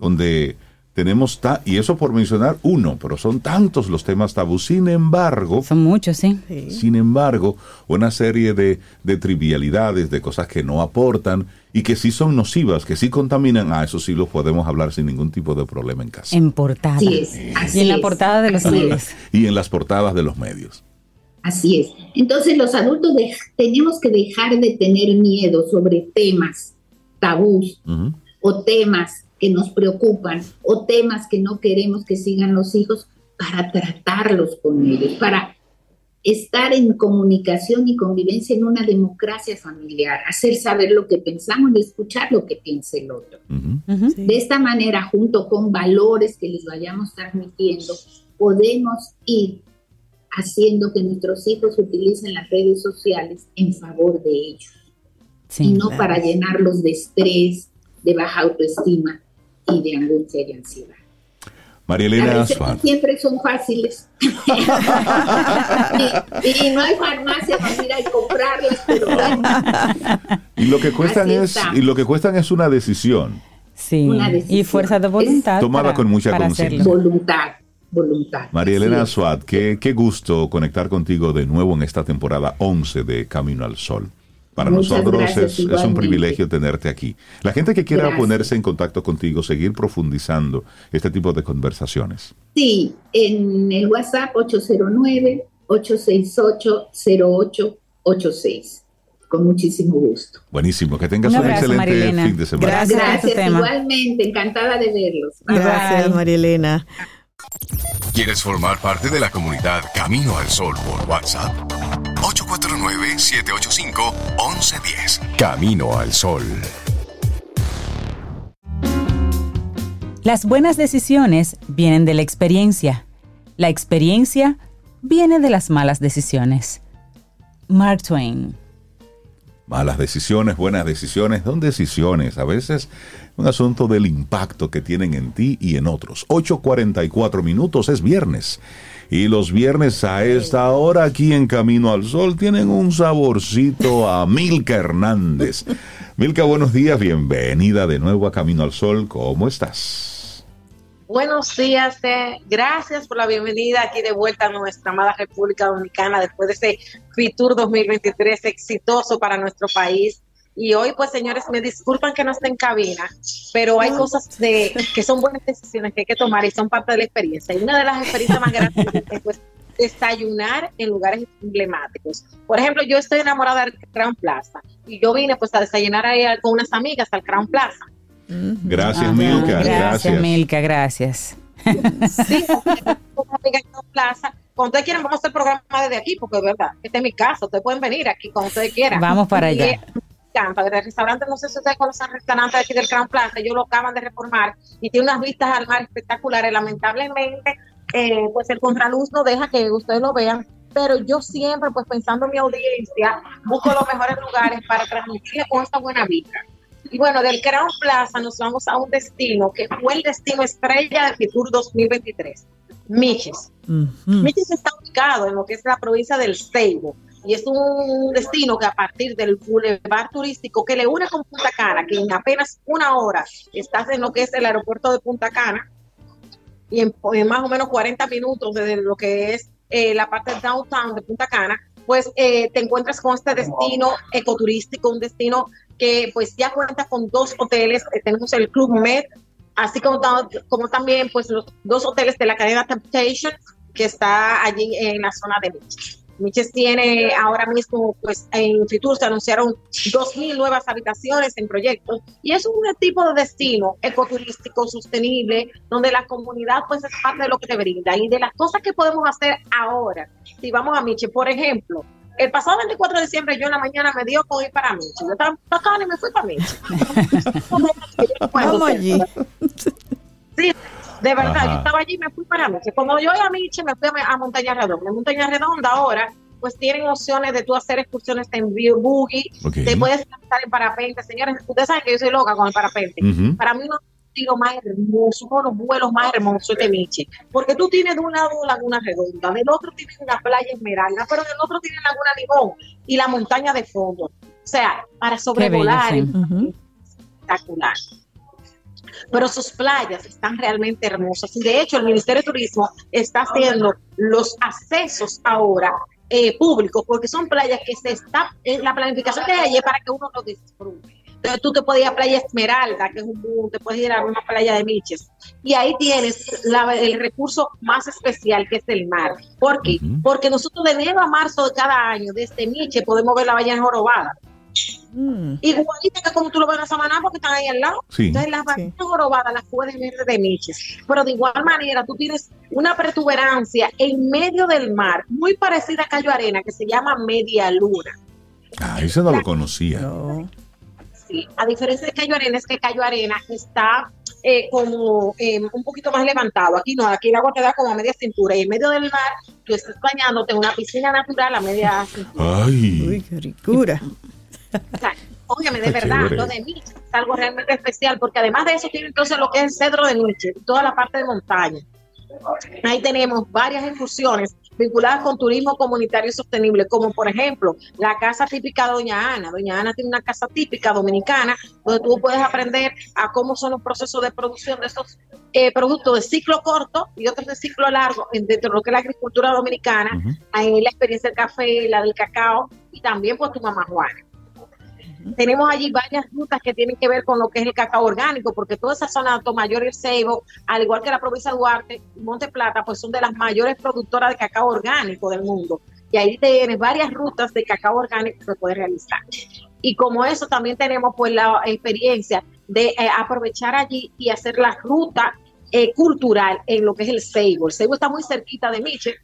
donde tenemos, ta y eso por mencionar uno, pero son tantos los temas tabú. Sin embargo, son muchos, sí. Sin embargo, una serie de, de, trivialidades, de cosas que no aportan y que sí son nocivas, que sí contaminan, a ah, eso sí los podemos hablar sin ningún tipo de problema en casa. En portada. y en la portada de los medios. Y en las portadas de los medios. Así es. Entonces los adultos tenemos que dejar de tener miedo sobre temas tabús o temas que nos preocupan o temas que no queremos que sigan los hijos para tratarlos con ellos, para estar en comunicación y convivencia en una democracia familiar, hacer saber lo que pensamos y escuchar lo que piensa el otro. De esta manera, junto con valores que les vayamos transmitiendo, podemos ir haciendo que nuestros hijos utilicen las redes sociales en favor de ellos. Y no para llenarlos de estrés, de baja autoestima y de angustia y ansiedad. María Elena Siempre son fáciles. y, no hay farmacia para ir a comprarlas, pero y lo que cuestan es y lo que cuestan es una decisión. Sí, y fuerza de voluntad. tomada con mucha conciencia. Voluntad, voluntad. María Elena Suad, qué, qué gusto conectar contigo de nuevo en esta temporada 11 de Camino al Sol. Para nosotros es, un privilegio tenerte aquí. La gente que quiera ponerse en contacto contigo, seguir profundizando este tipo de conversaciones. Sí, en el WhatsApp 809-868-0886. Con muchísimo gusto. Buenísimo, que tengas un, excelente fin de semana. Gracias, Gracias igualmente, encantada de verlos. Gracias, María Elena. ¿Quieres formar parte de la comunidad Camino al Sol por WhatsApp? 849-785-1110. Camino al Sol. Las buenas decisiones vienen de la experiencia. La experiencia viene de las malas decisiones. Mark Twain. Malas decisiones, buenas decisiones, son decisiones. A veces un asunto del impacto que tienen en ti y en otros. 8.44 minutos es viernes. Y los viernes a esta hora aquí en Camino al Sol tienen un saborcito a Milka Hernández. Milka, buenos días, bienvenida de nuevo a Camino al Sol. ¿Cómo estás? Buenos días, eh. gracias por la bienvenida aquí de vuelta a nuestra amada República Dominicana después de ese FITUR 2023 exitoso para nuestro país y hoy, pues, señores, me disculpan que no esté en cabina, pero hay cosas de, que son buenas decisiones que hay que tomar y son parte de la experiencia. Y una de las experiencias más grandes es pues, desayunar en lugares emblemáticos. Por ejemplo, yo estoy enamorada del Crown Plaza y yo vine pues a desayunar ahí con unas amigas al Crown Plaza. Gracias, Milka. Gracias, Milka, gracias. Sí, una amiga en Crown Plaza cuando ustedes quieran, vamos a hacer el programa desde aquí, porque es verdad, este es mi casa, ustedes pueden venir aquí cuando ustedes quieran. Vamos para allá encanta. El restaurante, no sé si ustedes conocen el restaurante aquí del Gran Plaza, ellos lo acaban de reformar y tiene unas vistas al mar espectaculares. Lamentablemente, eh, pues el contraluz no deja que ustedes lo vean, pero yo siempre, pues pensando en mi audiencia, busco los mejores lugares para transmitirle con esta buena vista. Y bueno, del Crown Plaza nos vamos a un destino que fue el destino estrella de Fitur 2023, Miches. Miches está ubicado en lo que es la provincia del Ceibo y es un destino que a partir del boulevard turístico que le une con Punta Cana, que en apenas una hora estás en lo que es el aeropuerto de Punta Cana y en, más o menos 40 minutos desde lo que es eh, la parte downtown de Punta Cana, pues eh, te encuentras con este destino ecoturístico, un destino que pues ya cuenta con dos hoteles, eh, tenemos el Club Med, así como, como también pues los dos hoteles de la cadena Temptation que está allí en la zona de Beach. Miches tiene ahora mismo, pues en Fitur se anunciaron 2.000 nuevas habitaciones en proyectos y es un tipo de destino ecoturístico sostenible donde la comunidad pues es parte de lo que te brinda y de las cosas que podemos hacer ahora. Si vamos a Miche, por ejemplo, el pasado 24 de diciembre yo en la mañana me dio con ir para Miche. Yo estaba tocando y me fui para Miche. Vamos allí. Sí, de verdad, yo estaba allí y me fui para Miche. Cuando yo a Miche me fui a, Montaña Redonda. En Montaña Redonda ahora pues tienen opciones de tú hacer excursiones en buggy, te puedes estar en parapente. Señores, ustedes saben que yo soy loca con el parapente. Para mí uno tiro más hermoso, uno de los vuelos más hermosos de Miche, porque tú tienes de un lado Laguna Redonda, del otro tienes una playa esmeralda, pero del otro tienes Laguna Limón y la montaña de fondo. O sea, para sobrevolar es espectacular pero sus playas están realmente hermosas. Y de hecho, el Ministerio de Turismo está haciendo los accesos ahora eh, públicos, porque son playas que se está, en la planificación que hay allí para que uno lo disfrute. Entonces tú te puedes ir a Playa Esmeralda, que es un boom, te puedes ir a una playa de Miches. Y ahí tienes el recurso más especial, que es el mar. ¿Por qué? Porque nosotros de enero a marzo de cada año, desde Miche, podemos ver la bahía jorobada. Mm. Igualita que como tú lo ves en Samaná porque están ahí al lado. Entonces las ballenas jorobadas las puedes ver de Miches. Pero de igual manera tú tienes una protuberancia en medio del mar, muy parecida a Cayo Arena, que se llama Media Luna. Ah, eso no lo conocía. Sí, a diferencia de Cayo Arena, es que Cayo Arena está eh, como eh, un poquito más levantado. Aquí no, aquí el agua te da como a media cintura y en medio del mar tú estás bañándote en una piscina natural a media cintura. Ay, Uy, qué ricura. Óyeme, de verdad, lo de Miche es algo realmente especial, porque además de eso tiene entonces lo que es el cedro de Miche, toda la parte de montaña. Ahí tenemos varias incursiones vinculadas con turismo comunitario sostenible, como por ejemplo la casa típica de Doña Ana. Doña Ana tiene una casa típica dominicana donde tú puedes aprender a cómo son los procesos de producción de estos eh, productos de ciclo corto y otros de ciclo largo dentro de lo que es la agricultura dominicana, uh la experiencia del café, la del cacao y también pues tu mamá Juana. Tenemos allí varias rutas que tienen que ver con lo que es el cacao orgánico, porque toda esa zona de Mayor y el Ceibo, al igual que la provincia de Duarte y Monte Plata, pues son de las mayores productoras de cacao orgánico del mundo. Y ahí tienes varias rutas de cacao orgánico que puedes realizar. Y como eso también tenemos pues la experiencia de eh, aprovechar allí y hacer la ruta eh, cultural en lo que es el Ceibo. El Ceibo está muy cerquita de Miche,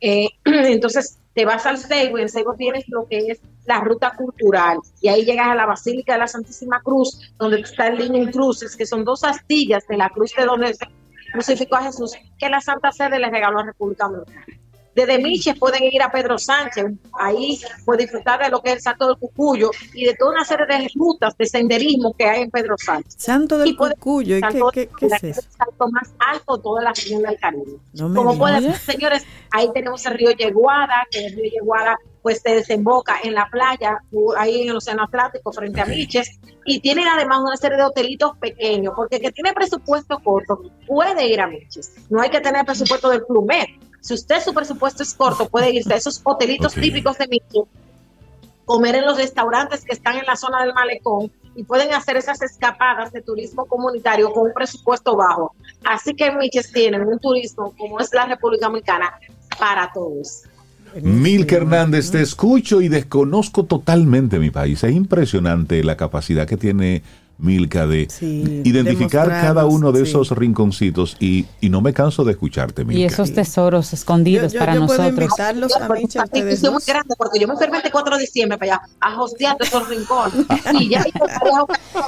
eh, entonces te vas al Seibo y en Seibo tienes lo que es la ruta cultural y ahí llegas a la Basílica de la Santísima Cruz, donde está el Niño en Cruces, que son dos astillas de la cruz de donde se crucificó a Jesús, que la Santa Sede le regaló a República Dominicana. Desde Miches pueden ir a Pedro Sánchez, ahí pueden disfrutar de lo que es el Santo del Cucuyo y de toda una serie de rutas de senderismo que hay en Pedro Sánchez. Santo del Cucuyo, ¿y qué, qué, es eso? El salto más alto de toda la región del Caribe. Como pueden ver, señores, ahí tenemos el río Yeguada, que el río Yeguada pues se desemboca en la playa, ahí en el Océano Atlántico, frente a Miches, y tienen además una serie de hotelitos pequeños, porque el que tiene presupuesto corto puede ir a Miches, no hay que tener presupuesto del Plumet. Si usted su presupuesto es corto, puede irse a esos hotelitos típicos de Miches, comer en los restaurantes que están en la zona del malecón y pueden hacer esas escapadas de turismo comunitario con un presupuesto bajo. Así que Miches tienen un turismo como es la República Dominicana para todos. Milka Hernández, te escucho y desconozco totalmente mi país. Es impresionante la capacidad que tiene Milka de identificar cada uno de esos rinconcitos y, y, no me canso de escucharte, Milka. Y esos tesoros escondidos para yo nosotros. Puedo invitarlos a mí, muy grande porque yo me enfermé el 4 de diciembre para allá a hostear esos rincones. y ya,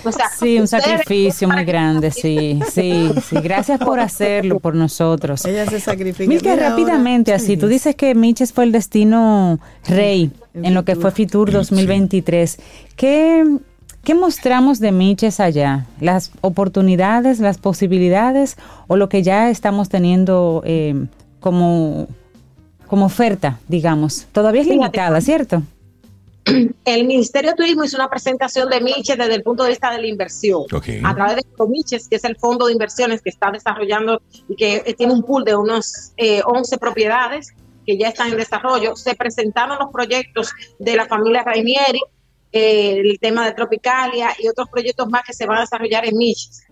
o sea, sí, un sacrificio muy grande, sí, sí, sí. Gracias por hacerlo por nosotros. Ella se sacrifica. Milka, rápidamente, así, tú dices que Miches fue el destino rey en lo que fue Fitur 2023. ¿Qué ¿Qué mostramos de Miches allá? ¿Las oportunidades, las posibilidades o lo que ya estamos teniendo eh, como, como oferta, digamos? Todavía es limitada, ¿cierto? El Ministerio de Turismo hizo una presentación de Miches desde el punto de vista de la inversión. A través de Miches, que es el fondo de inversiones que está desarrollando y que tiene un pool de unos 11 eh, propiedades que ya están en desarrollo, se presentaron los proyectos de la familia Rainieri, eh, el tema de Tropicalia y otros proyectos más que se van a desarrollar en Miches.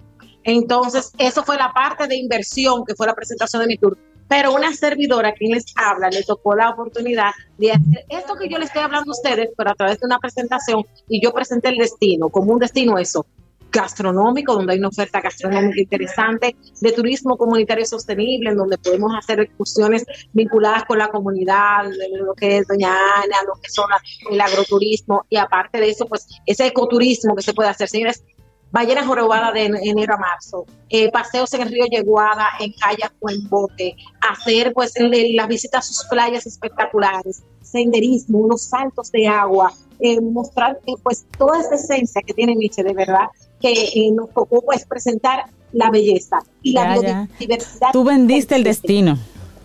Entonces, eso fue la parte de inversión que fue la presentación de mi tour. pero una servidora quien les habla le tocó la oportunidad de hacer esto que yo les estoy hablando a ustedes, pero a través de una presentación y yo presenté el destino, como un destino eso, gastronómico, donde hay una oferta gastronómica interesante, de turismo comunitario sostenible, en donde podemos hacer excursiones vinculadas con la comunidad, lo que es Doña Ana, lo que son el agroturismo, y aparte de eso, pues ese ecoturismo que se puede hacer. Señores, ballenas jorobadas de enero a marzo, eh, paseos en el río Yeguada, en kayak o en bote, hacer pues las visitas a sus playas espectaculares, senderismo, unos saltos de agua, eh, mostrar eh, pues toda esa esencia que tiene Nietzsche de verdad que eh, nos tocó pues presentar la belleza y la biodiversidad. Tú vendiste el destino.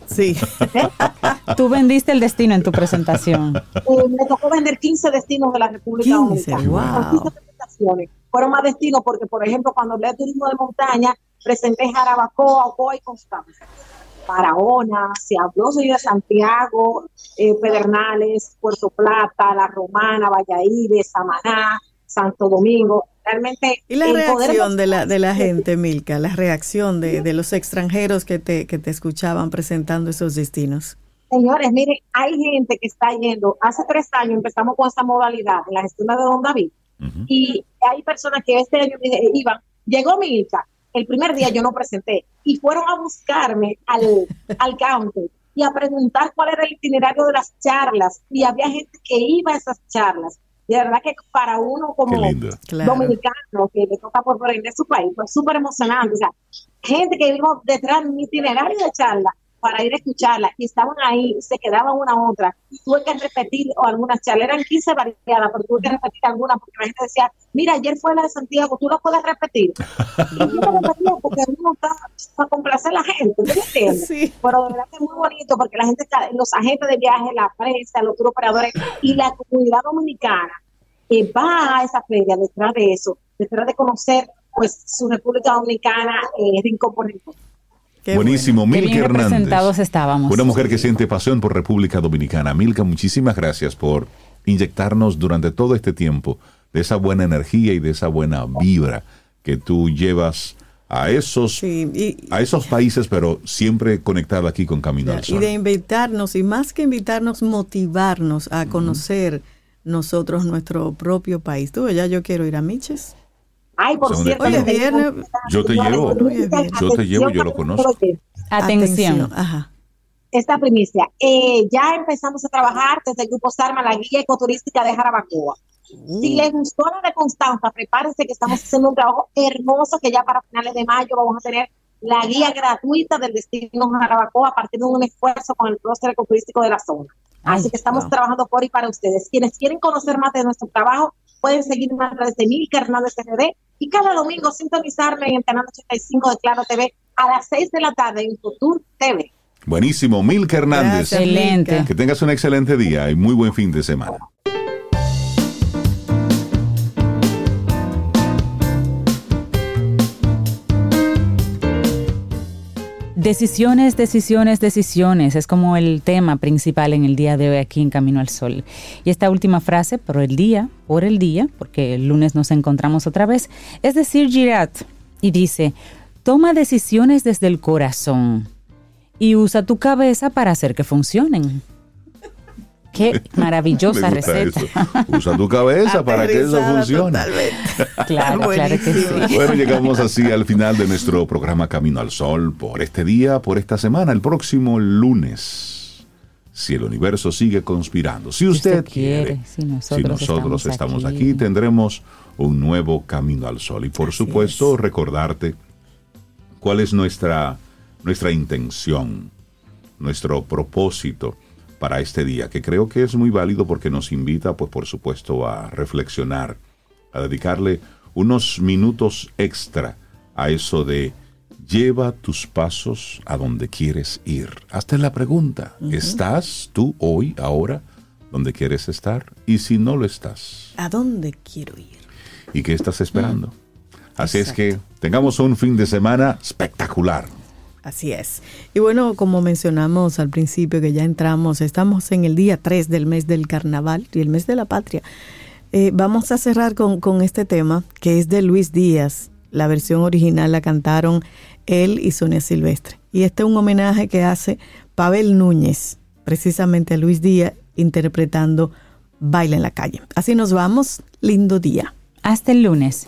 Sí. Tú vendiste el destino en tu presentación. Eh, me tocó vender 15 destinos de la República Dominicana. Wow. 15 presentaciones. Fueron más destinos porque, por ejemplo, cuando hablé de turismo de montaña, presenté Jarabacoa, Ocoa y Constanza. Barahona, se habló de Santiago, eh, Pedernales, Puerto Plata, La Romana, Valladolid, Samaná, Santo Domingo. Realmente. ¿Y la reacción de la, de la gente, Milka? La reacción de, de los extranjeros que te, que te escuchaban presentando esos destinos. Señores, miren, hay gente que está yendo. Hace tres años empezamos con esta modalidad en la gestión de Don David. Y hay personas que este año iban. Llegó Milka. El primer día yo no presenté. Y fueron a buscarme al, al counter y a preguntar cuál era el itinerario de las charlas. Y había gente que iba a esas charlas de verdad que para uno como dominicano que le toca por de su país, fue súper emocionante. O sea, gente que vimos detrás de mi itinerario de charla para ir a escucharla y estaban ahí, se quedaban una a otra. Tuve que repetir o algunas charlas, eran 15 variadas, pero tuve que repetir algunas porque la gente decía, mira, ayer fue la de Santiago, tú la puedes repetir. y yo repetía porque uno está para complacer a la gente, ¿me entiendes? Sí. Pero de verdad que es muy bonito porque la gente, está, los agentes de viaje, la prensa, los operadores y la comunidad dominicana que va a esa feria detrás de eso, detrás de conocer pues su República Dominicana eh, rincón por rincón. Buenísimo, Milka Hernández. estábamos. Una mujer que siente pasión por República Dominicana. Milka, muchísimas gracias por inyectarnos durante todo este tiempo de esa buena energía y de esa buena vibra que tú llevas a esos, a esos países, pero siempre conectada aquí con Camino al Sol. Y de invitarnos, y más que invitarnos, motivarnos a conocer nosotros nuestro propio país. Tú, ya yo quiero ir a Miches. Ay, por cierto, yo te llevo, yo te llevo, yo lo conozco. Atención. Esta primicia. Eh, ya empezamos a trabajar desde el Grupo Sarma, la guía ecoturística de Jarabacoa. Si les gustó la de Constanza, prepárense que estamos haciendo un trabajo hermoso que ya para finales de mayo vamos a tener la guía gratuita del destino Jarabacoa a partir de un esfuerzo con el clúster ecoturístico de la zona. Así que estamos trabajando por y para ustedes. Quienes quieren conocer más de nuestro trabajo, pueden seguirme a través de Milka Hernández TV y cada domingo sintonizarme en el canal 85 de Claro TV a las 6 de la tarde en Futur TV. Buenísimo, Milka Hernández. excelente. Que tengas un excelente día y muy buen fin de semana. Decisiones, decisiones, decisiones. Es como el tema principal en el día de hoy aquí en Camino al Sol. Y esta última frase, por el día, por el día, porque el lunes nos encontramos otra vez, es decir, Girat. Y dice, toma decisiones desde el corazón y usa tu cabeza para hacer que funcionen. Qué maravillosa receta. Usa tu cabeza para que eso funcione. Claro, claro que sí. Bueno, llegamos así al final de nuestro programa Camino al Sol por este día, por esta semana. El próximo lunes, si el universo sigue conspirando, si usted, quiere, si nosotros, estamos, aquí. tendremos un nuevo Camino al Sol. Y por supuesto, recordarte cuál es nuestra, nuestra intención, nuestro propósito para este día, que creo que es muy válido porque nos invita, pues por supuesto, a reflexionar, a dedicarle unos minutos extra a eso de lleva tus pasos a donde quieres ir. Hazte la pregunta, ¿estás tú hoy, ahora, donde quieres estar? Y si no lo estás, ¿a dónde quiero ir? ¿Y qué estás esperando? Así es que tengamos un fin de semana espectacular. Así es. Y bueno, como mencionamos al principio que ya entramos, estamos en el día 3 del mes del carnaval y el mes de la patria. Eh, vamos a cerrar con, con, este tema que es de Luis Díaz La versión original la cantaron él y Sonia Silvestre. Y este es un homenaje que hace Pavel Núñez, precisamente a Luis Díaz, interpretando Baila en la calle. Así nos vamos. Lindo día. Hasta el lunes.